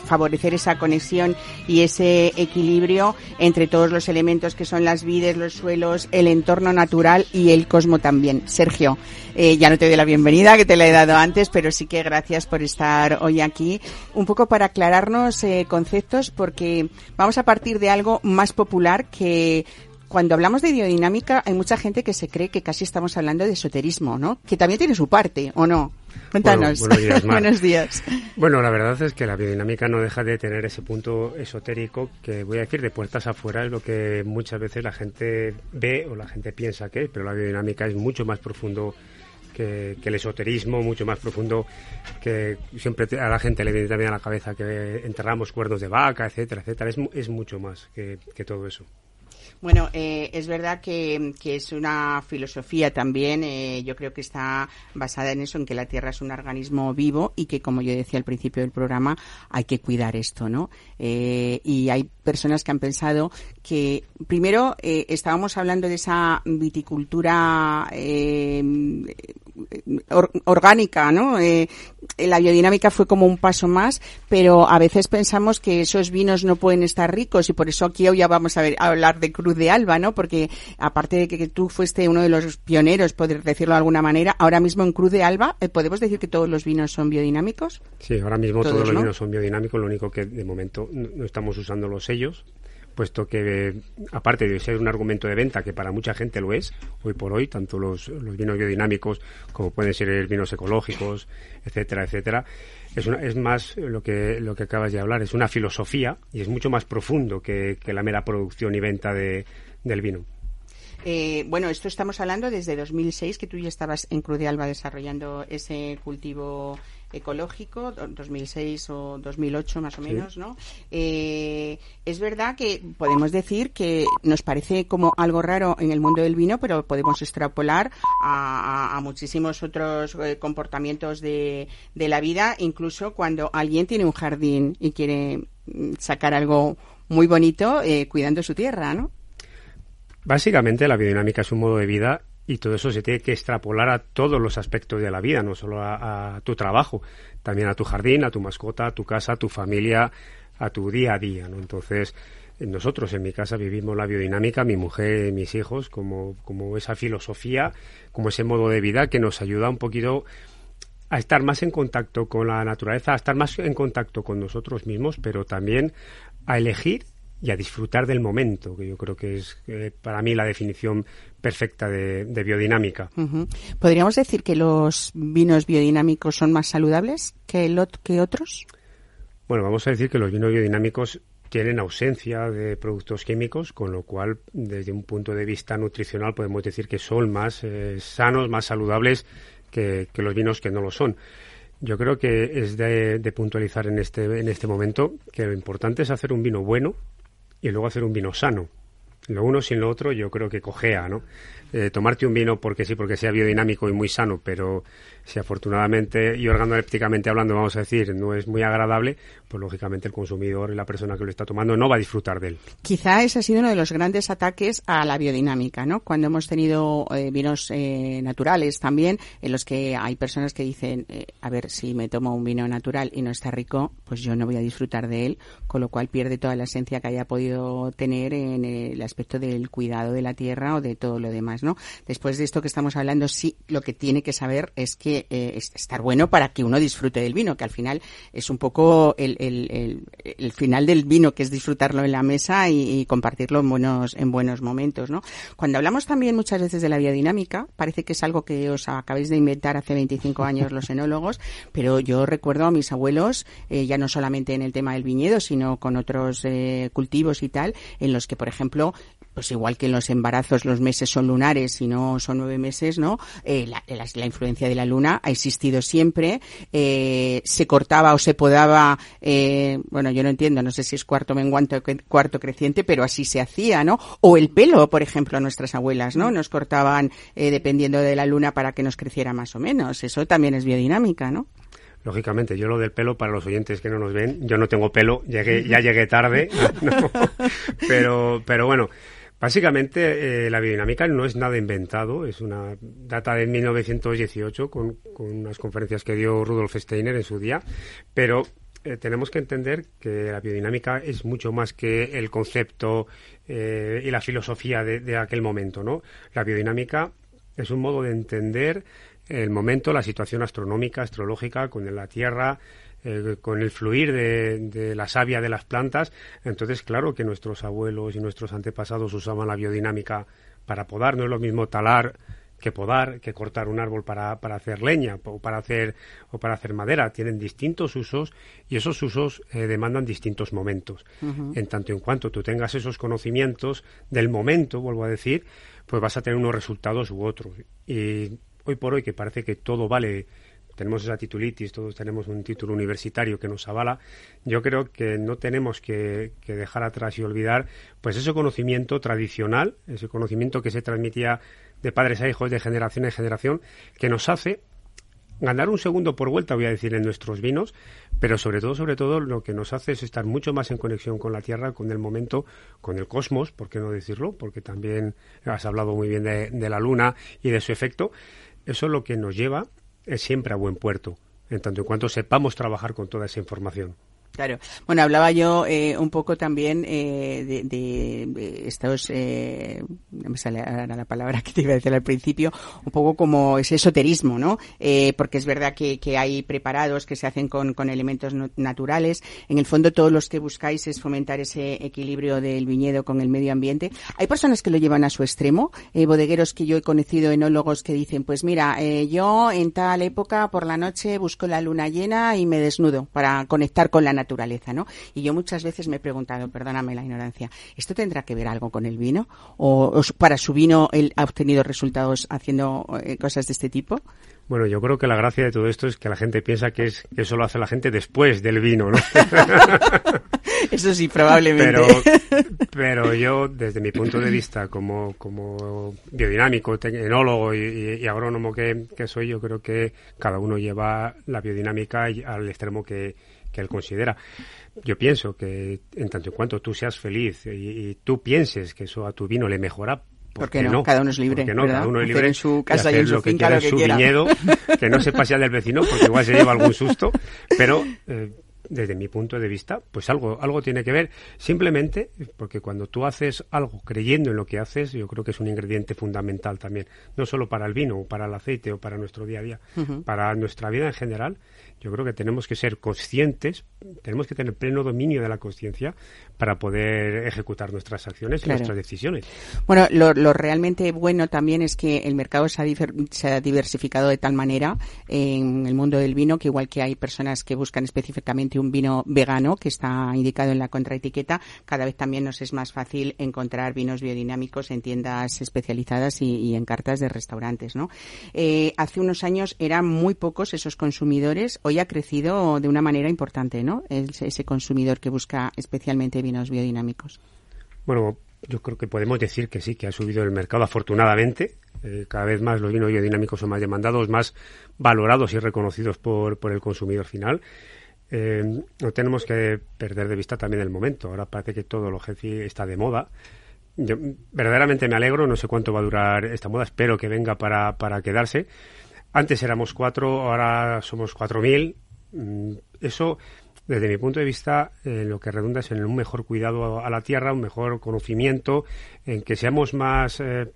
favorecer esa conexión y ese equilibrio entre todos los elementos que son las vides, los suelos, el entorno natural y el cosmo también. Sergio, eh, ya no te doy la bienvenida, que te la he dado antes, pero sí que gracias por estar hoy aquí. Un poco para aclararnos eh, conceptos, porque vamos a partir de algo más popular que cuando hablamos de biodinámica hay mucha gente que se cree que casi estamos hablando de esoterismo, ¿no? Que también tiene su parte, ¿o no? Cuéntanos. buenos días. Buenos días. Bueno, la verdad es que la biodinámica no deja de tener ese punto esotérico que voy a decir de puertas afuera es lo que muchas veces la gente ve o la gente piensa que es, pero la biodinámica es mucho más profundo que, que el esoterismo, mucho más profundo que siempre a la gente le viene también a la cabeza que enterramos cuernos de vaca, etcétera, etcétera. Es, mu- es mucho más que, que todo eso. Bueno, eh, es verdad que, que es una filosofía también, eh, yo creo que está basada en eso, en que la Tierra es un organismo vivo y que, como yo decía al principio del programa, hay que cuidar esto, ¿no? Eh, y hay personas que han pensado que, primero, eh, estábamos hablando de esa viticultura eh, or- orgánica, ¿no? Eh, la biodinámica fue como un paso más, pero a veces pensamos que esos vinos no pueden estar ricos y por eso aquí hoy ya vamos a, ver, a hablar de Cruz de Alba, ¿no? Porque aparte de que, que tú fuiste uno de los pioneros, poder decirlo de alguna manera, ahora mismo en Cruz de Alba, eh, ¿podemos decir que todos los vinos son biodinámicos? Sí, ahora mismo Todos, todos, los ¿no? vinos son biodinámicos, lo único que de momento no estamos usando los sellos, puesto que, aparte de ser un argumento de venta, que para mucha gente lo es, hoy por hoy, tanto los, vinos biodinámicos como pueden ser vinos ecológicos, etcétera, etcétera, es, una- es más lo que, lo que acabas de hablar, es una filosofía y es mucho más profundo que, que la mera producción y venta de, del vino. Eh, bueno, esto estamos hablando desde 2006, que tú ya estabas en Cruz de Alba desarrollando ese cultivo ecológico, do- 2006 o 2008 más o Sí. menos, ¿no? Eh, es verdad que podemos decir que nos parece como algo raro en el mundo del vino, pero podemos extrapolar a, a- a muchísimos otros eh, comportamientos de, de la vida, incluso cuando alguien tiene un jardín y quiere mm, sacar algo muy bonito eh, cuidando su tierra, ¿no? Básicamente la biodinámica es un modo de vida y todo eso se tiene que extrapolar a todos los aspectos de la vida, no solo a, tu trabajo, también a tu jardín, a tu mascota, a tu casa, a tu familia, a tu día a día, ¿no? Entonces, nosotros en mi casa vivimos la biodinámica, mi mujer mis hijos, como, como esa filosofía, como ese modo de vida que nos ayuda un poquito a estar más en contacto con la naturaleza, a estar más en contacto con nosotros mismos, pero también a elegir y a disfrutar del momento, que yo creo que es eh, para mí la definición perfecta de, de biodinámica. ¿Podríamos decir que los vinos biodinámicos son más saludables que, el que otros? Bueno, vamos a decir que los vinos biodinámicos tienen ausencia de productos químicos, con lo cual, desde un punto de vista nutricional, podemos decir que son más eh, sanos, más saludables que, que los vinos que no lo son. Yo creo que es de, de puntualizar en este, en este momento que lo importante es hacer un vino bueno y luego hacer un vino sano. Lo uno sin lo otro yo creo que cojea, ¿no? Eh, tomarte un vino porque sí, porque sea biodinámico y muy sano, pero si afortunadamente y organolépticamente hablando, vamos a decir, no es muy agradable, pues lógicamente el consumidor y la persona que lo está tomando no va a disfrutar de él. Quizá ese ha sido uno de los grandes ataques a la biodinámica, ¿no? Cuando hemos tenido eh, vinos eh, naturales también, en los que hay personas que dicen, a ver, si me tomo un vino natural y no está rico, pues yo no voy a disfrutar de él, con lo cual pierde toda la esencia que haya podido tener en el aspecto del cuidado de la tierra o de todo lo demás, ¿no? Después de esto que estamos hablando, sí, lo que tiene que saber es que eh, es estar bueno para que uno disfrute del vino, que al final es un poco el, el, final del vino, que es disfrutarlo en la mesa y, y compartirlo en buenos, en buenos momentos, ¿no? Cuando hablamos también muchas veces de la biodinámica, parece que es algo que os acabáis de inventar hace 25 años los enólogos, pero yo recuerdo a mis abuelos, eh, ya no solamente en el tema del viñedo, sino con otros eh, cultivos y tal, en los que, por ejemplo, pues igual que en los embarazos los meses son lunares y no son nueve meses, ¿no? Eh, la, la- la influencia de la luna ha existido siempre. eh, se cortaba o se podaba, eh, bueno, yo no entiendo, no sé si es cuarto menguante o cuarto creciente, pero así se hacía, ¿no? O el pelo, por ejemplo, nuestras abuelas, ¿no? Nos cortaban eh, dependiendo de la luna para que nos creciera más o menos. Eso también es biodinámica, ¿no? Lógicamente, yo lo del pelo, para los oyentes que no nos ven, yo no tengo pelo, llegué, ya llegué tarde, no, pero, pero bueno, básicamente eh, la biodinámica no es nada inventado, es una data de 1918 con, con unas conferencias que dio Rudolf Steiner en su día, pero eh, tenemos que entender que la biodinámica es mucho más que el concepto eh, y la filosofía de, de aquel momento, ¿no? La biodinámica es un modo de entender el momento, la situación astronómica, astrológica, con la Tierra, eh, con el fluir de, de la savia de las plantas. Entonces, claro que nuestros abuelos y nuestros antepasados usaban la biodinámica para podar. No es lo mismo talar que podar, que cortar un árbol para, para hacer leña o para hacer, o para hacer madera. Tienen distintos usos y esos usos eh, demandan distintos momentos. En tanto en cuanto tú tengas esos conocimientos del momento, vuelvo a decir, pues vas a tener unos resultados u otros. Y hoy por hoy, que parece que todo vale, tenemos esa titulitis, todos tenemos un título universitario que nos avala, yo creo que no tenemos que, que dejar atrás y olvidar pues ese conocimiento tradicional, ese conocimiento que se transmitía de padres a hijos, de generación en generación, que nos hace ganar un segundo por vuelta, voy a decir, en nuestros vinos, pero sobre todo, sobre todo, lo que nos hace es estar mucho más en conexión con la Tierra, con el momento, con el cosmos, ¿por qué no decirlo? Porque también has hablado muy bien de, la Luna y de su efecto. Eso lo que nos lleva es siempre a buen puerto. en tanto en cuanto sepamos trabajar con toda esa información. Claro. Bueno, hablaba yo eh, un poco también eh, de, de- estos, eh, me sale ahora la palabra que te iba a decir al principio, un poco como ese esoterismo, ¿no? Eh, porque es verdad que, que hay preparados que se hacen con, con elementos naturales. En el fondo, todos los que buscáis es fomentar ese equilibrio del viñedo con el medio ambiente. Hay personas que lo llevan a su extremo, eh, bodegueros que yo he conocido, enólogos que dicen, pues mira, eh, yo en tal época por la noche busco la luna llena y me desnudo para conectar con la naturaleza, ¿no? Y yo muchas veces me he preguntado, perdóname la ignorancia, ¿esto tendrá que ver algo con el vino? ¿O, o para su vino él ha obtenido resultados haciendo eh, cosas de este tipo? Bueno, yo creo que la gracia de todo esto es que la gente piensa que, es, que eso lo hace la gente después del vino, ¿no? Eso sí, probablemente. pero, pero yo, desde mi punto de vista, como, como biodinámico, enólogo y, agrónomo que, que soy, yo creo que cada uno lleva la biodinámica al extremo que, que él considera. Yo pienso que en tanto en cuanto tú seas feliz y, y tú pienses que eso a tu vino le mejora, ¿Por qué no? Cada uno es libre, ¿Por qué no? Cada uno es Hacer libre en su casa y en su lo que quiera lo que su quiera. viñedo, que no se pase al del vecino porque igual se lleva algún susto, pero eh, desde mi punto de vista, pues algo, algo tiene que ver. Simplemente porque cuando tú haces algo creyendo en lo que haces, yo creo que es un ingrediente fundamental también, no solo para el vino, o para el aceite o para nuestro día a día, para nuestra vida en general. Yo creo que tenemos que ser conscientes, tenemos que tener pleno dominio de la conciencia para poder ejecutar nuestras acciones y nuestras decisiones. Bueno, lo, lo realmente bueno también es que el mercado se ha, difer- se ha diversificado de tal manera en el mundo del vino que igual que hay personas que buscan específicamente un vino vegano que está indicado en la contraetiqueta, cada vez también nos es más fácil encontrar vinos biodinámicos en tiendas especializadas y, y en cartas de restaurantes, ¿no? Eh, hace unos años eran muy pocos esos consumidores, hoy ha crecido de una manera importante, ¿no? Ese, consumidor que busca especialmente vinos biodinámicos. Bueno, yo creo que podemos decir que sí, que ha subido el mercado afortunadamente. Eh, cada vez más los vinos biodinámicos son más demandados, más valorados y reconocidos por, por el consumidor final. Eh, no tenemos que perder de vista también el momento. Ahora parece que todo lo healthy está de moda. Yo verdaderamente me alegro, no sé cuánto va a durar esta moda, espero que venga para, para quedarse. Antes éramos cuatro, ahora somos cuatro mil. Mm, Eso, desde mi punto de vista, eh, lo que redunda es en un mejor cuidado a la tierra, un mejor conocimiento, en que seamos más eh,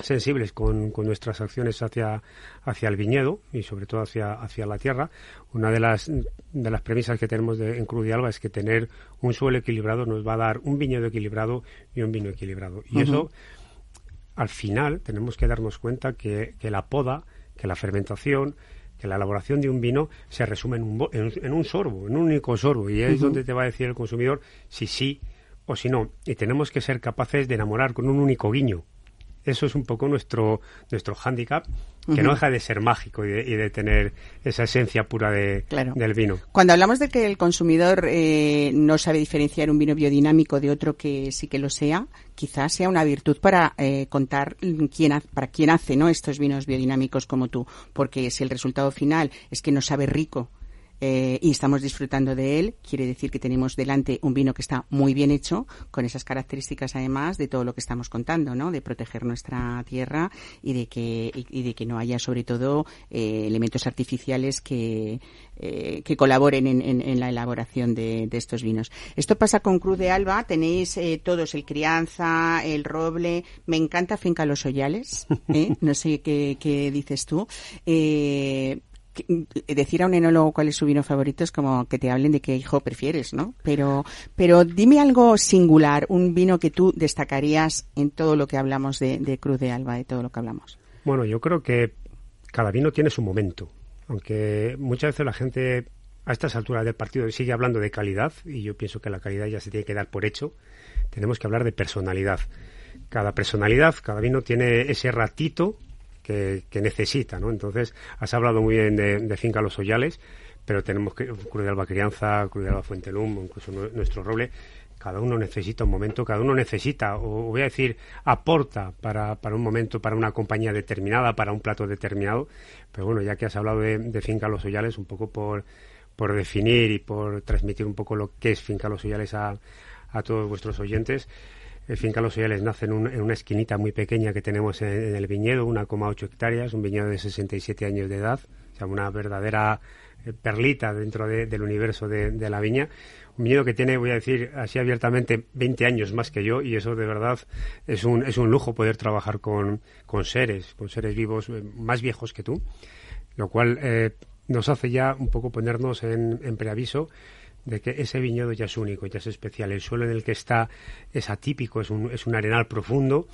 sensibles con, con nuestras acciones hacia, hacia el viñedo y sobre todo hacia, hacia la tierra. Una de las, de las premisas que tenemos de, en Cruz de Alba es que tener un suelo equilibrado nos va a dar un viñedo equilibrado y un vino equilibrado. Y eso, al final, tenemos que darnos cuenta que, que la poda, que la fermentación, que la elaboración de un vino se resume en un, en un sorbo, en un único sorbo. Y es donde te va a decir el consumidor si sí o si no. Y tenemos que ser capaces de enamorar con un único guiño. Eso es un poco nuestro, nuestro hándicap, que no deja de ser mágico y de, y de tener esa esencia pura de, Claro. del vino. Cuando hablamos de que el consumidor eh, no sabe diferenciar un vino biodinámico de otro que sí que lo sea, quizás sea una virtud para eh, contar quién ha- para quién hace ¿no? estos vinos biodinámicos como tú, porque si el resultado final es que no sabe rico eh, y estamos disfrutando de él, quiere decir que tenemos delante un vino que está muy bien hecho, con esas características además de todo lo que estamos contando, ¿no? De proteger nuestra tierra y de que, y, de que no haya sobre todo eh, elementos artificiales que, eh, que colaboren en, en- en la elaboración de, de estos vinos. Esto pasa con Cruz de Alba, tenéis eh, todos el crianza, el roble, me encanta Finca Los Oyales, ¿eh? no sé qué, qué dices tú. Eh, decir a un enólogo cuál es su vino favorito es como que te hablen de qué hijo prefieres, ¿no? Pero, pero dime algo singular, un vino que tú destacarías en todo lo que hablamos de, de Cruz de Alba, de todo lo que hablamos. Bueno, yo creo que cada vino tiene su momento, aunque muchas veces la gente a estas alturas del partido sigue hablando de calidad y yo pienso que la calidad ya se tiene que dar por hecho. Tenemos que hablar de personalidad. Cada personalidad, cada vino tiene ese ratito que, que necesita, ¿no? Entonces, has hablado muy bien de, de Finca Los Oyales, pero tenemos que Cruz de Alba Crianza, Cruz de Alba Fuentelum, incluso nu- nuestro roble. Cada uno necesita un momento, cada uno necesita, o voy a decir, aporta para, para un momento, para una compañía determinada, para un plato determinado. Pero bueno, ya que has hablado de, de Finca Los Oyales, un poco por, por definir y por transmitir un poco lo que es Finca Los Oyales a, a todos vuestros oyentes. El Finca Los Oyales nace en, un- en una esquinita muy pequeña que tenemos en, el viñedo, 1,8 hectáreas, un viñedo de 67 años de edad. O está una verdadera eh, perlita dentro de- del universo de, de la viña. Un viñedo que tiene, voy a decir así abiertamente, 20 años más que yo y eso de verdad es un, es un lujo poder trabajar con, con seres, con seres vivos eh, más viejos que tú, lo cual eh, nos hace ya un poco ponernos en, en preaviso de que ese viñedo ya es único, ya es especial. El suelo en el que está es atípico, es un, es un arenal profundo.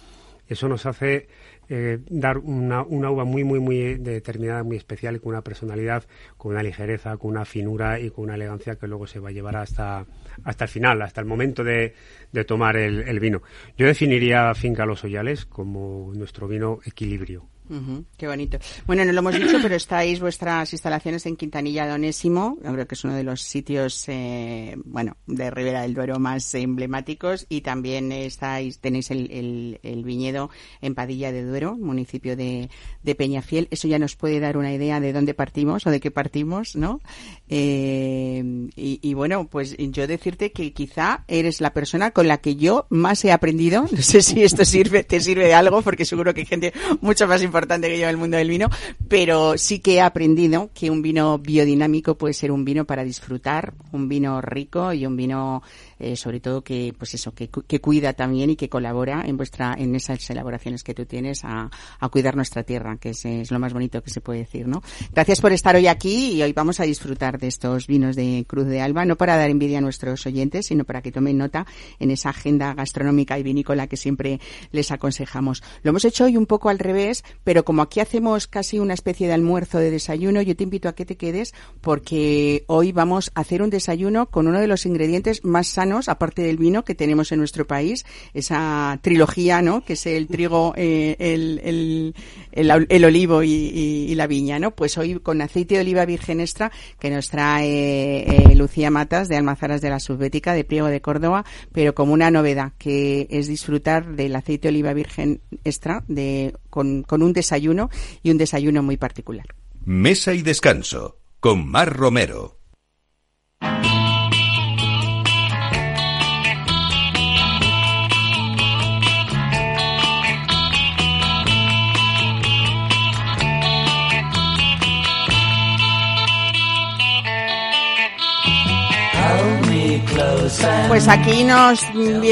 Eso nos hace eh, dar una, una uva muy, muy, muy determinada, muy especial con una personalidad, con una ligereza, con una finura y con una elegancia que luego se va a llevar hasta, hasta el final, hasta el momento de, de tomar el, el vino. Yo definiría Finca Los Oyales como nuestro vino equilibrio. Ujú, qué bonito. Bueno, no lo hemos dicho, pero estáis vuestras instalaciones en Quintanilla de Onésimo. Yo creo que es uno de los sitios, eh, bueno, de Ribera del Duero más emblemáticos y también estáis, tenéis el, viñedo en Padilla de Duero, municipio de, Peñafiel. Eso ya nos puede dar una idea de dónde partimos o de qué partimos, ¿no? Eh, y, y bueno, pues yo decirte que quizá eres la persona con la que yo más he aprendido. No sé si esto sirve, te sirve de algo, porque seguro que hay gente mucho más importante que yo en el mundo del vino, pero sí que he aprendido que un vino biodinámico puede ser un vino para disfrutar, un vino rico y un vino, eh, sobre todo que, pues eso, que, que cuida también y que colabora en vuestra, en esas elaboraciones que tú tienes a, a cuidar nuestra tierra, que es, es lo más bonito que se puede decir, ¿no? Gracias por estar hoy aquí y hoy vamos a disfrutar de estos vinos de Cruz de Alba, no para dar envidia a nuestros oyentes, sino para que tomen nota en esa agenda gastronómica y vinícola que siempre les aconsejamos. Lo hemos hecho hoy un poco al revés, pero como aquí hacemos casi una especie de almuerzo de desayuno, yo te invito a que te quedes porque hoy vamos a hacer un desayuno con uno de los ingredientes más sanos, aparte del vino que tenemos en nuestro país, esa trilogía, ¿no? Que es el trigo, eh, el, el, el, olivo y la viña, ¿no? Pues hoy con aceite de oliva virgen extra que nos trae eh, Lucía Matas de Almazaras de la Subbética de Priego de Córdoba, pero como una novedad que es disfrutar del aceite de oliva virgen extra de, con, con un desayuno y un desayuno muy particular. Mesa y descanso con Mar Romero. Pues aquí nos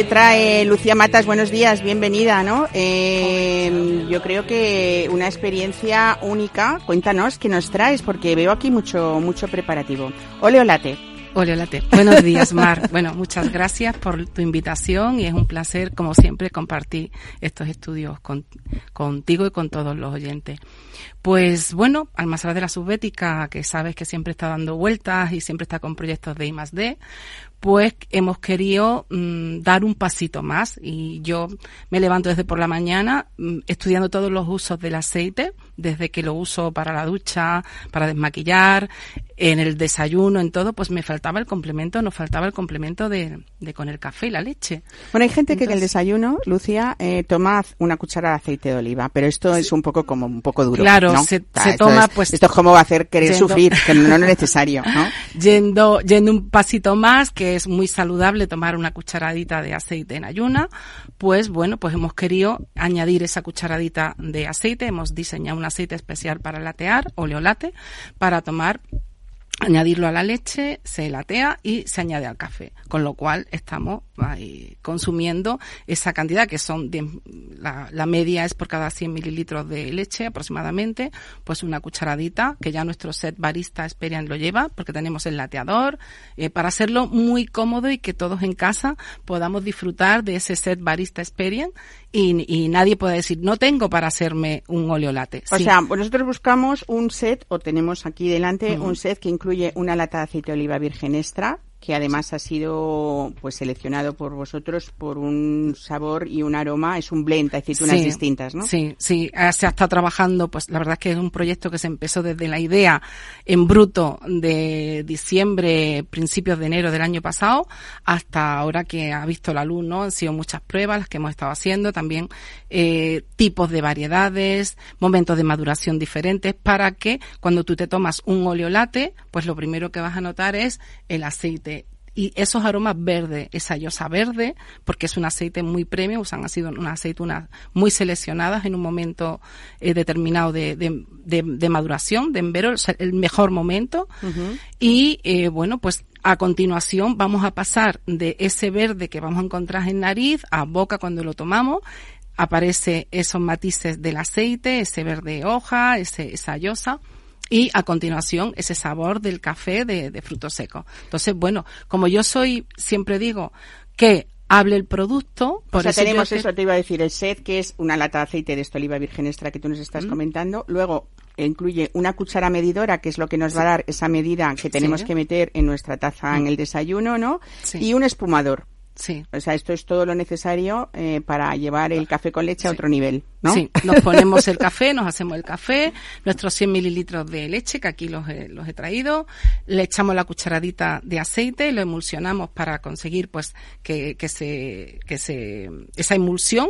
trae Lucía Matas, buenos días, bienvenida, ¿no? Eh, yo creo que una experiencia única, cuéntanos qué nos traes, porque veo aquí mucho, mucho preparativo. Ole o late. Hola, Late. Buenos días, Mar. Bueno, muchas gracias por tu invitación y es un placer, como siempre, compartir estos estudios con- contigo y con todos los oyentes. Pues bueno, Almazara de la Subbética, que sabes que siempre está dando vueltas y siempre está con proyectos de I más D, pues hemos querido mm, dar un pasito más. Y yo me levanto desde por la mañana mm, estudiando todos los usos del aceite, desde que lo uso para la ducha, para desmaquillar, en el desayuno, en todo, pues me faltaba el complemento, nos faltaba el complemento de, de con el café y la leche. Bueno, hay gente que en el desayuno, Lucía, eh, toma una cuchara de aceite de oliva, pero esto es un poco como un poco duro. Claro, ¿no? se- se esto toma, es- pues, Esto es como va a hacer querer yendo- sufrir, que no es necesario, ¿no? Yendo, yendo un pasito más, que es muy saludable tomar una cucharadita de aceite en ayuna, pues bueno, pues hemos querido añadir esa cucharadita de aceite, hemos diseñado un aceite especial para latear, oleolate, para tomar añadirlo a la leche, se latea y se añade al café, con lo cual estamos ahí consumiendo esa cantidad que son 10 la, la media es por cada 100 mililitros de leche aproximadamente, pues una cucharadita que ya nuestro set barista Experian lo lleva porque tenemos el lateador eh, para hacerlo muy cómodo y que todos en casa podamos disfrutar de ese set barista Experian y, y nadie pueda decir no tengo para hacerme un oleolate. O Sí. sea, nosotros buscamos un set, o tenemos aquí delante un set que incluye una lata de aceite de oliva virgen extra, que además ha sido pues seleccionado por vosotros por un sabor y un aroma, es un blend de aceitunas Sí, distintas, ¿no? Sí, sí, eh, se ha estado trabajando, pues la verdad es que es un proyecto que se empezó desde la idea en bruto de diciembre, principios de enero del año pasado, hasta ahora que ha visto la luz, ¿no? Han sido muchas pruebas las que hemos estado haciendo, también eh, tipos de variedades, momentos de maduración diferentes, para que cuando tú te tomas un oleolate, pues lo primero que vas a notar es el aceite y esos aromas verdes, esa yosa verde, porque es un aceite muy premium, usan ha sido unas aceitunas muy seleccionadas en un momento eh, determinado de, de, de, de maduración, de envero, o sea, el mejor momento. Y eh, bueno, pues a continuación vamos a pasar de ese verde que vamos a encontrar en nariz a boca cuando lo tomamos. Aparece esos matices del aceite, ese verde hoja, ese, esa yosa y a continuación ese sabor del café de, de frutos secos. Entonces, bueno, como yo soy, siempre digo que hable el producto, O por sea, eso yo tenemos te- eso, te iba a decir, el set, que es una lata de aceite de esta oliva virgen extra que tú nos Mm. estás comentando. Luego incluye una cuchara medidora, que es lo que nos va a dar esa medida que tenemos Sí. que meter en nuestra taza en el desayuno, ¿no? Sí. Y un espumador. Sí. O sea, esto es todo lo necesario eh, para llevar el café con leche a otro nivel, ¿no? Sí, nos ponemos el café, nos hacemos el café, nuestros 100 mililitros de leche, que aquí los he, los he traído, le echamos la cucharadita de aceite, lo emulsionamos para conseguir pues que, que se, que se, esa emulsión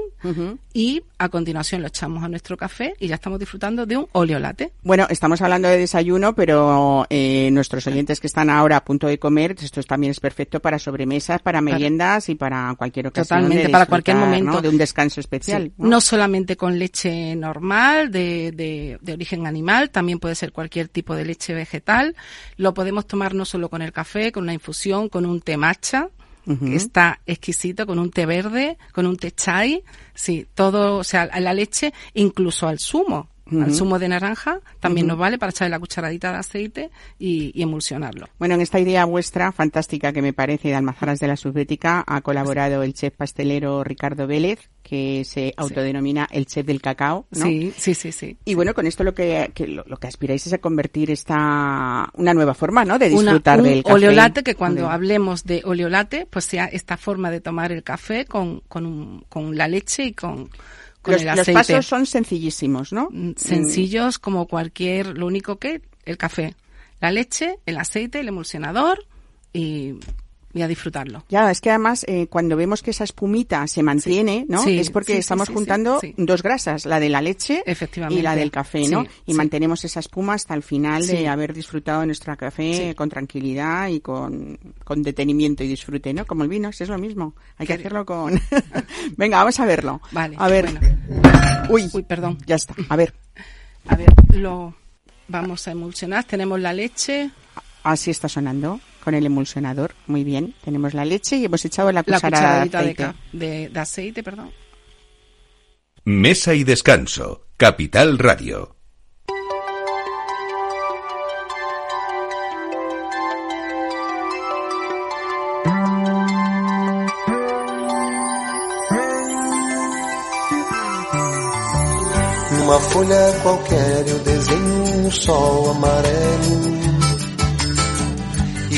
y a continuación lo echamos a nuestro café y ya estamos disfrutando de un oleolate. Bueno, estamos hablando de desayuno, pero eh, nuestros oyentes que están ahora a punto de comer, esto también es perfecto para sobremesas, para meriendas y para cualquier ocasión. Totalmente, para cualquier momento. ¿no? De un descanso especial. Sí, ¿no? ¿no? solamente con leche normal, de, de, de origen animal, también puede ser cualquier tipo de leche vegetal. Lo podemos tomar no solo con el café, con una infusión, con un té matcha, que está exquisito, con un té verde, con un té chai, sí, todo, o sea, a la leche, incluso al zumo. Al zumo de naranja también nos vale para echarle la cucharadita de aceite y, y emulsionarlo. Bueno, en esta idea vuestra, fantástica que me parece, de Almazaras de la Subbética, ha colaborado el chef pastelero Ricardo Vélez, que se autodenomina el chef del cacao, ¿no? Sí, sí, sí, sí. Y bueno, con esto lo que, que lo, lo que aspiráis es a convertir esta una nueva forma, ¿no? De Una- disfrutar un del café. oleolate que cuando hablemos de oleolate, pues sea esta forma de tomar el café con, con, un- con la leche y con, con los, el los pasos son sencillísimos, ¿no? Mm, Sencillos como cualquier, lo único que el café, la leche, el aceite, el emulsionador y, y a disfrutarlo. Ya, es que además eh, cuando vemos que esa espumita se mantiene, ¿no? Sí, es porque sí, estamos juntando dos grasas, la de la leche Efectivamente. y la del café, ¿no? Sí, y mantenemos esa espuma hasta el final de haber disfrutado nuestro café con tranquilidad y con, con detenimiento y disfrute, ¿no? Como el vino, es lo mismo. Hay que hacerlo con... Venga, vamos a verlo. Vale, A ver. bueno. Uy, Uy, perdón. ya está. A ver, A ver, lo vamos a emulsionar. Tenemos la leche, así está sonando con el emulsionador. Muy bien. Tenemos la leche y hemos echado la la cucharadita de, aceite. de, de aceite, perdón. Mesa y descanso. Capital Radio. Numa folha qualquer eu desenho um sol amarelo.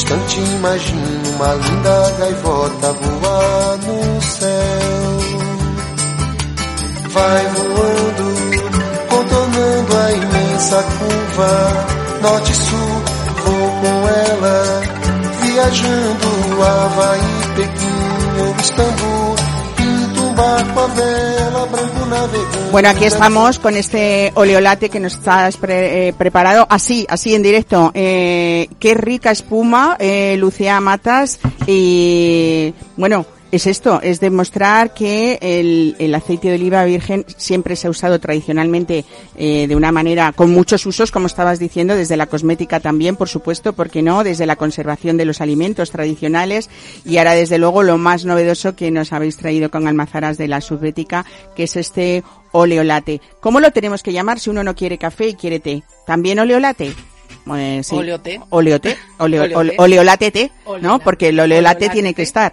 instante imagino uma linda gaivota voar no céu. Vai voando, contornando a imensa curva, norte e sul, vou com ela, viajando Havaí, Pequim ou Istambul, pinto um barco a vela, navegando. Bueno, aquí estamos con este oleolate que nos estás pre- eh, preparado, así, así en directo. Eh, qué rica espuma, eh, Lucía Matas. Y bueno, es esto, es demostrar que el, el aceite de oliva virgen siempre se ha usado tradicionalmente eh, de una manera, con muchos usos, como estabas diciendo, desde la cosmética también, por supuesto, porque no, desde la conservación de los alimentos tradicionales y ahora desde luego lo más novedoso que nos habéis traído con almazaras de la subbética, que es este oleolate. ¿Cómo lo tenemos que llamar si uno no quiere café y quiere té? ¿También oleolate? Eh, sí. Oleoté. Oleoté. Oleo- Oleoté. ole- oleolate té, ¿no? Porque el oleolate tiene que estar.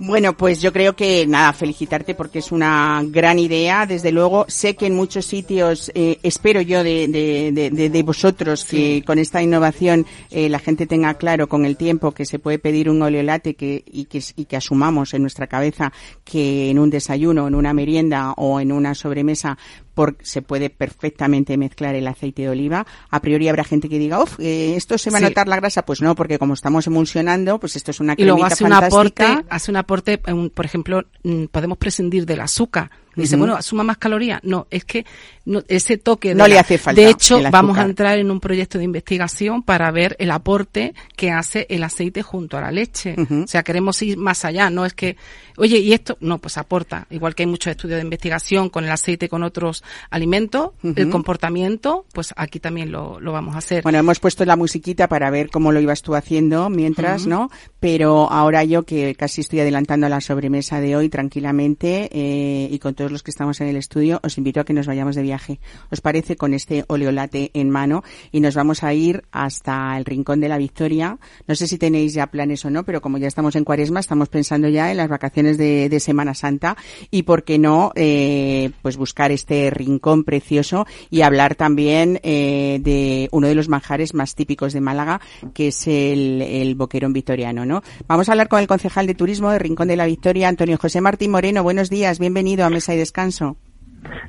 Bueno, pues yo creo que nada, felicitarte porque es una gran idea. Desde luego, sé que en muchos sitios, eh, espero yo de, de, de- vosotros que con esta innovación eh, la gente tenga claro con el tiempo que se puede pedir un oleolate que, y, que, y que asumamos en nuestra cabeza que en un desayuno, en una merienda o en una sobremesa por, se puede perfectamente mezclar el aceite de oliva. A priori habrá gente que diga, uff, eh, esto se va a notar la grasa. Pues no, porque como estamos emulsionando, pues esto es una y luego cremita hace un aporte, hace un aporte, eh, por ejemplo, mm, podemos prescindir del azúcar. Dice, bueno, suma más calorías. No, es que no, ese toque de No le hace falta De hecho, vamos a entrar en un proyecto de investigación para ver el aporte que hace el aceite junto a la leche. O sea, queremos ir más allá. No es que, oye, ¿y esto? No, pues aporta. Igual que hay muchos estudios de investigación con el aceite con otros alimentos, el comportamiento, pues aquí también lo, lo vamos a hacer. Bueno, hemos puesto la musiquita para ver cómo lo ibas tú haciendo mientras. ¿no? Pero ahora yo que casi estoy adelantando la sobremesa de hoy tranquilamente eh, y con todos los que estamos en el estudio, os invito a que nos vayamos de viaje. ¿Os parece con este oleolate en mano? Y nos vamos a ir hasta el Rincón de la Victoria. No sé si tenéis ya planes o no, pero como ya estamos en Cuaresma, estamos pensando ya en las vacaciones de, Semana Santa y por qué no, eh, pues buscar este rincón precioso y hablar también eh, de uno de los manjares más típicos de Málaga, que es el, el boquerón victoriano, ¿no? Vamos a hablar con el concejal de turismo de Rincón de la Victoria, Antonio José Martín Moreno. Buenos días, bienvenido a Mesa y Descanso.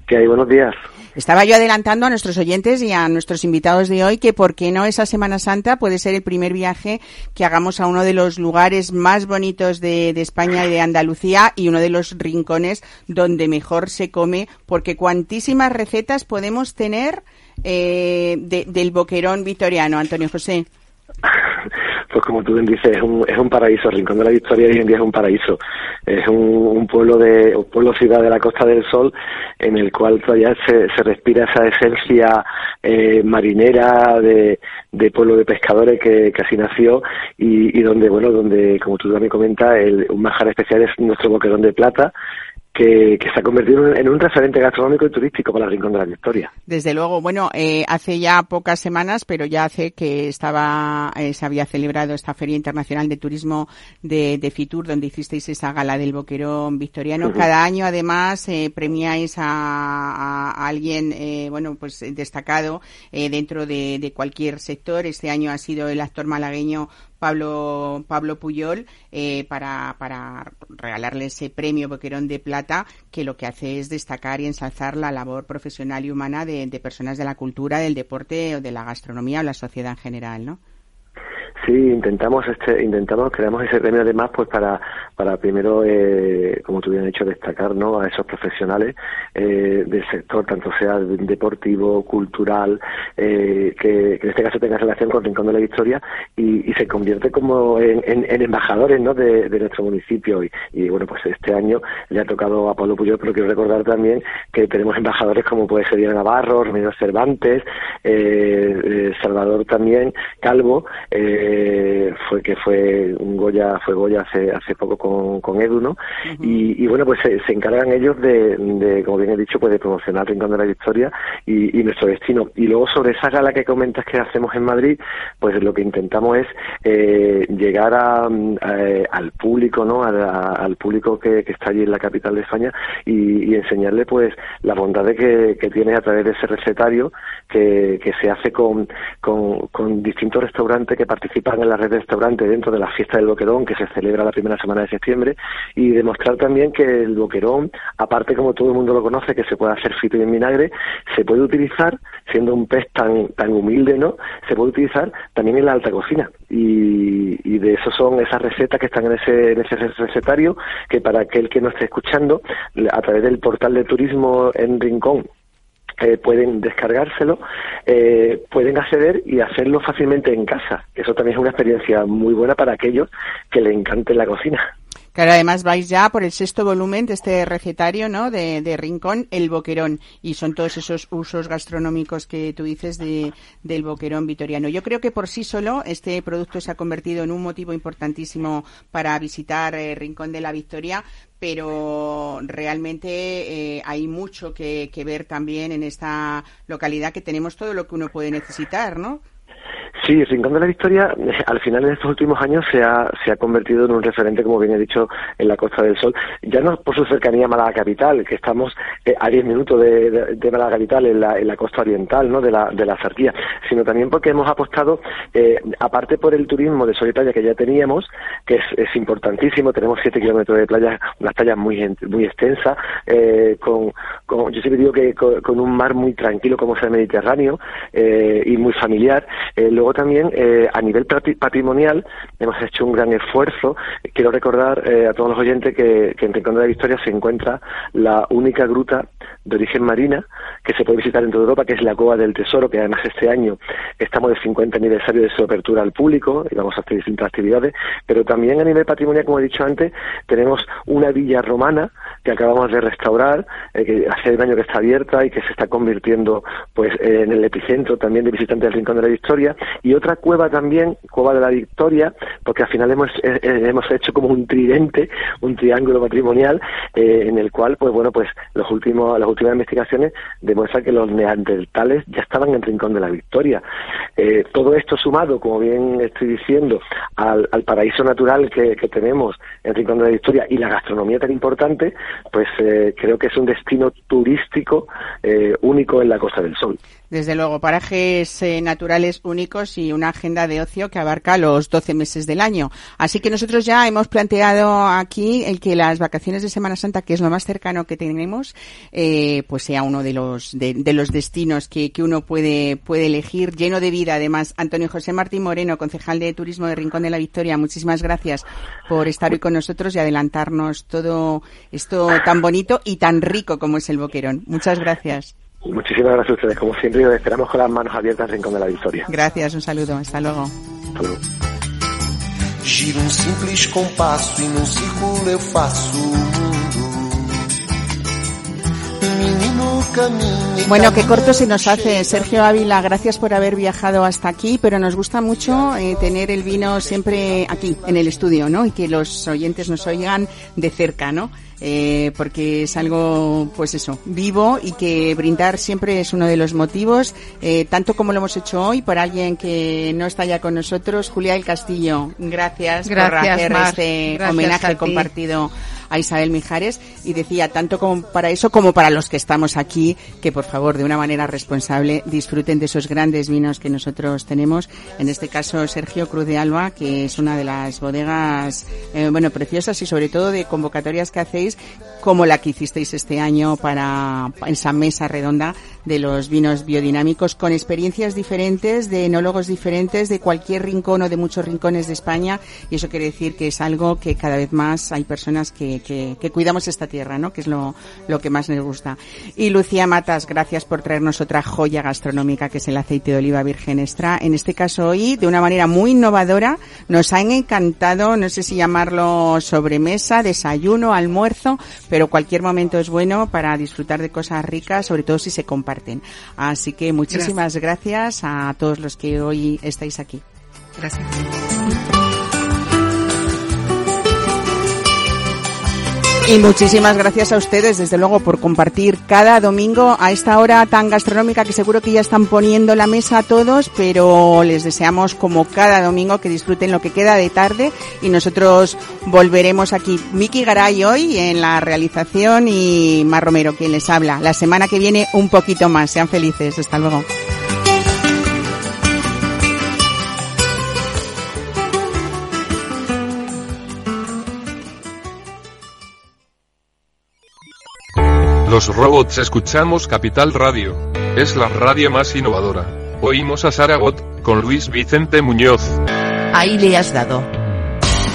¿Qué hay? Buenos días. Estaba yo adelantando a nuestros oyentes y a nuestros invitados de hoy que por qué no esa Semana Santa puede ser el primer viaje que hagamos a uno de los lugares más bonitos de, de España y de Andalucía y uno de los rincones donde mejor se come porque cuantísimas recetas podemos tener eh, de- del boquerón victoriano, Antonio José. Pues como tú bien dices, es un, es un paraíso. Rincón de la Victoria hoy en día es un paraíso. Es un, un pueblo de un pueblo ciudad de la Costa del Sol en el cual todavía se, se respira esa esencia eh, marinera de, de pueblo de pescadores que, así nació y, y donde, bueno, donde, como tú también comentas, el, un manjar especial es nuestro boquerón de plata que, que se ha convertido en un- en un referente gastronómico y turístico para el Rincón de la Victoria. Desde luego, bueno, eh, hace ya pocas semanas, pero ya hace que estaba, eh, se había celebrado esta Feria Internacional de Turismo de, de Fitur, donde hicisteis esa gala del Boquerón Victoriano. Cada año, además, eh, premiáis a, a alguien, eh, bueno, pues destacado eh, dentro de, de cualquier sector. Este año ha sido el actor malagueño Pablo, Pablo Puyol eh, para, para regalarle ese premio Boquerón de Plata que lo que hace es destacar y ensalzar la labor profesional y humana de, de personas de la cultura, del deporte o de la gastronomía o la sociedad en general, ¿no? Sí, intentamos este, intentamos creamos ese premio además pues para para primero eh, como tú bien has dicho destacar no a esos profesionales eh, del sector tanto sea deportivo cultural eh, que, en este caso tenga relación con Rincón de la Victoria y, y se convierte como en, en- embajadores no de, nuestro municipio. Y, y, bueno pues este año le ha tocado a Pablo Puyol pero quiero recordar también que tenemos embajadores como puede ser Diana Navarro Remedios Cervantes eh, eh, Salvador también Calvo eh, fue que fue un Goya fue Goya hace hace poco con, con Edu no y, y bueno pues se, se encargan ellos de, de, como bien he dicho pues de promocionar Rincón de la Victoria y, y nuestro destino. Y luego sobre esa gala que comentas que hacemos en Madrid pues lo que intentamos es eh, llegar a, mm, a- al público no a al público que, que está allí en la capital de España y, y enseñarle pues la bondad de que, que tiene a través de ese recetario que, que se hace con, con, con distintos restaurantes que participan en la red de restaurantes dentro de la fiesta del Boquerón que se celebra la primera semana de septiembre y demostrar también que el Boquerón, aparte como todo el mundo lo conoce, que se puede hacer frito y en vinagre, se puede utilizar, siendo un pez tan, tan humilde, ¿no? Se puede utilizar también en la alta cocina. Y, y de eso son esas recetas que están en ese, en ese recetario, que para aquel que no esté escuchando, a través del portal de turismo en Rincón, eh, pueden descargárselo, eh, pueden acceder y hacerlo fácilmente en casa. Eso también es una experiencia muy buena para aquellos que le encante la cocina. Claro, además vais ya por el sexto volumen de este recetario, ¿no? De, de Rincón, el Boquerón. Y son todos esos usos gastronómicos que tú dices de, del Boquerón vitoriano. Yo creo que por sí solo este producto se ha convertido en un motivo importantísimo para visitar eh, Rincón de la Victoria, pero realmente eh, hay mucho que, que ver también en esta localidad que tenemos todo lo que uno puede necesitar, ¿no? Sí, el Rincón de la Victoria eh, al final en estos últimos años se ha, se ha convertido en un referente, como bien he dicho, en la Costa del Sol. Ya no por su cercanía a Málaga Capital, que estamos eh, a 10 minutos de, de, de Málaga Capital en la, costa oriental ¿no? de, la, de la Zarquía, sino también porque hemos apostado, eh, aparte por el turismo de sol y playa que ya teníamos, que es, importantísimo, tenemos 7 kilómetros de playa, unas playas muy, muy extensas, eh, con, yo siempre digo que con, con un mar muy tranquilo como es el Mediterráneo eh, y muy familiar. Eh, luego también eh, a nivel patri- patrimonial hemos hecho un gran esfuerzo. Quiero recordar eh, a todos los oyentes que, que en Rincón de la Victoria se encuentra la única gruta de origen marina que se puede visitar en toda Europa, que es la Cova del Tesoro, que además este año estamos de 50 aniversario de su apertura al público y vamos a hacer distintas actividades, pero también a nivel patrimonial, como he dicho antes, tenemos una villa romana que acabamos de restaurar, eh, que hace un año que está abierta y que se está convirtiendo pues en el epicentro también de visitantes del Rincón de la Victoria, y otra cueva también, Cueva de la Victoria, porque al final hemos, eh, eh, hemos hecho como un tridente, un triángulo patrimonial, eh, en el cual, pues bueno, pues los últimos, las últimas investigaciones demuestran que los neandertales ya estaban en el Rincón de la Victoria. Eh, todo esto sumado, como bien estoy diciendo, al, al paraíso natural que, que tenemos en el Rincón de la Victoria y la gastronomía tan importante, pues eh, creo que es un destino turístico eh, único en la Costa del Sol. Desde luego, parajes eh, naturales únicos y una agenda de ocio que abarca los 12 meses del año. Así que nosotros ya hemos planteado aquí el que las vacaciones de Semana Santa, que es lo más cercano que tenemos, eh, pues sea uno de los de, de los destinos que, que uno puede puede elegir, lleno de vida. Además, Antonio José Martín Moreno, concejal de Turismo de Rincón de la Victoria, muchísimas gracias por estar hoy con nosotros y adelantarnos todo esto tan bonito y tan rico como es el Boquerón. Muchas gracias. Muchísimas gracias a ustedes, como siempre, y os esperamos con las manos abiertas en Rincón de la Victoria. Gracias, un saludo, hasta luego. Gira um simples compasso e num círculo eu faço o mundo. Menino caminha e Bueno, qué corto se nos hace. Sergio Ávila, gracias por haber viajado hasta aquí, pero nos gusta mucho eh, tener el vino siempre aquí, en el estudio, ¿no? Y que los oyentes nos oigan de cerca, ¿no? Eh, porque es algo, pues eso, vivo y que brindar siempre es uno de los motivos, eh, tanto como lo hemos hecho hoy, por alguien que no está ya con nosotros, Julia del Castillo. Gracias, por Gracias, hacer Mar. este Gracias homenaje ti. compartido a Isabel Mijares y decía tanto como para eso como para los que estamos aquí que por favor de una manera responsable disfruten de esos grandes vinos que nosotros tenemos en este caso Sergio Cruz de Alba que es una de las bodegas eh, bueno preciosas y sobre todo de convocatorias que days. Como la que hicisteis este año para esa mesa redonda de los vinos biodinámicos con experiencias diferentes de enólogos diferentes de cualquier rincón o de muchos rincones de España y eso quiere decir que es algo que cada vez más hay personas que, que, cuidamos esta tierra, ¿no? Que es lo, lo que más nos gusta. Y Lucía Matas, gracias por traernos otra joya gastronómica que es el aceite de oliva virgen extra. En este caso hoy, de una manera muy innovadora, nos han encantado, no sé si llamarlo sobremesa, desayuno, almuerzo, pero cualquier momento es bueno para disfrutar de cosas ricas, sobre todo si se comparten. Así que muchísimas gracias a todos los que hoy estáis aquí. Gracias. Y muchísimas gracias a ustedes, desde luego, por compartir cada domingo a esta hora tan gastronómica que seguro que ya están poniendo la mesa a todos, pero les deseamos como cada domingo que disfruten lo que queda de tarde y nosotros volveremos aquí. Miki Garay hoy en la realización y Mar Romero quien les habla. La semana que viene un poquito más. Sean felices. Hasta luego. Los robots escuchamos Capital Radio. Es la radio más innovadora. Oímos a Saragot, con Luis Vicente Muñoz. Ahí le has dado.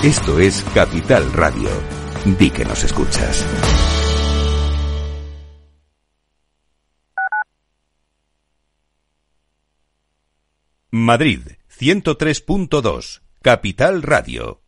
Esto es Capital Radio. Di que nos escuchas. Madrid, 103.2. Capital Radio.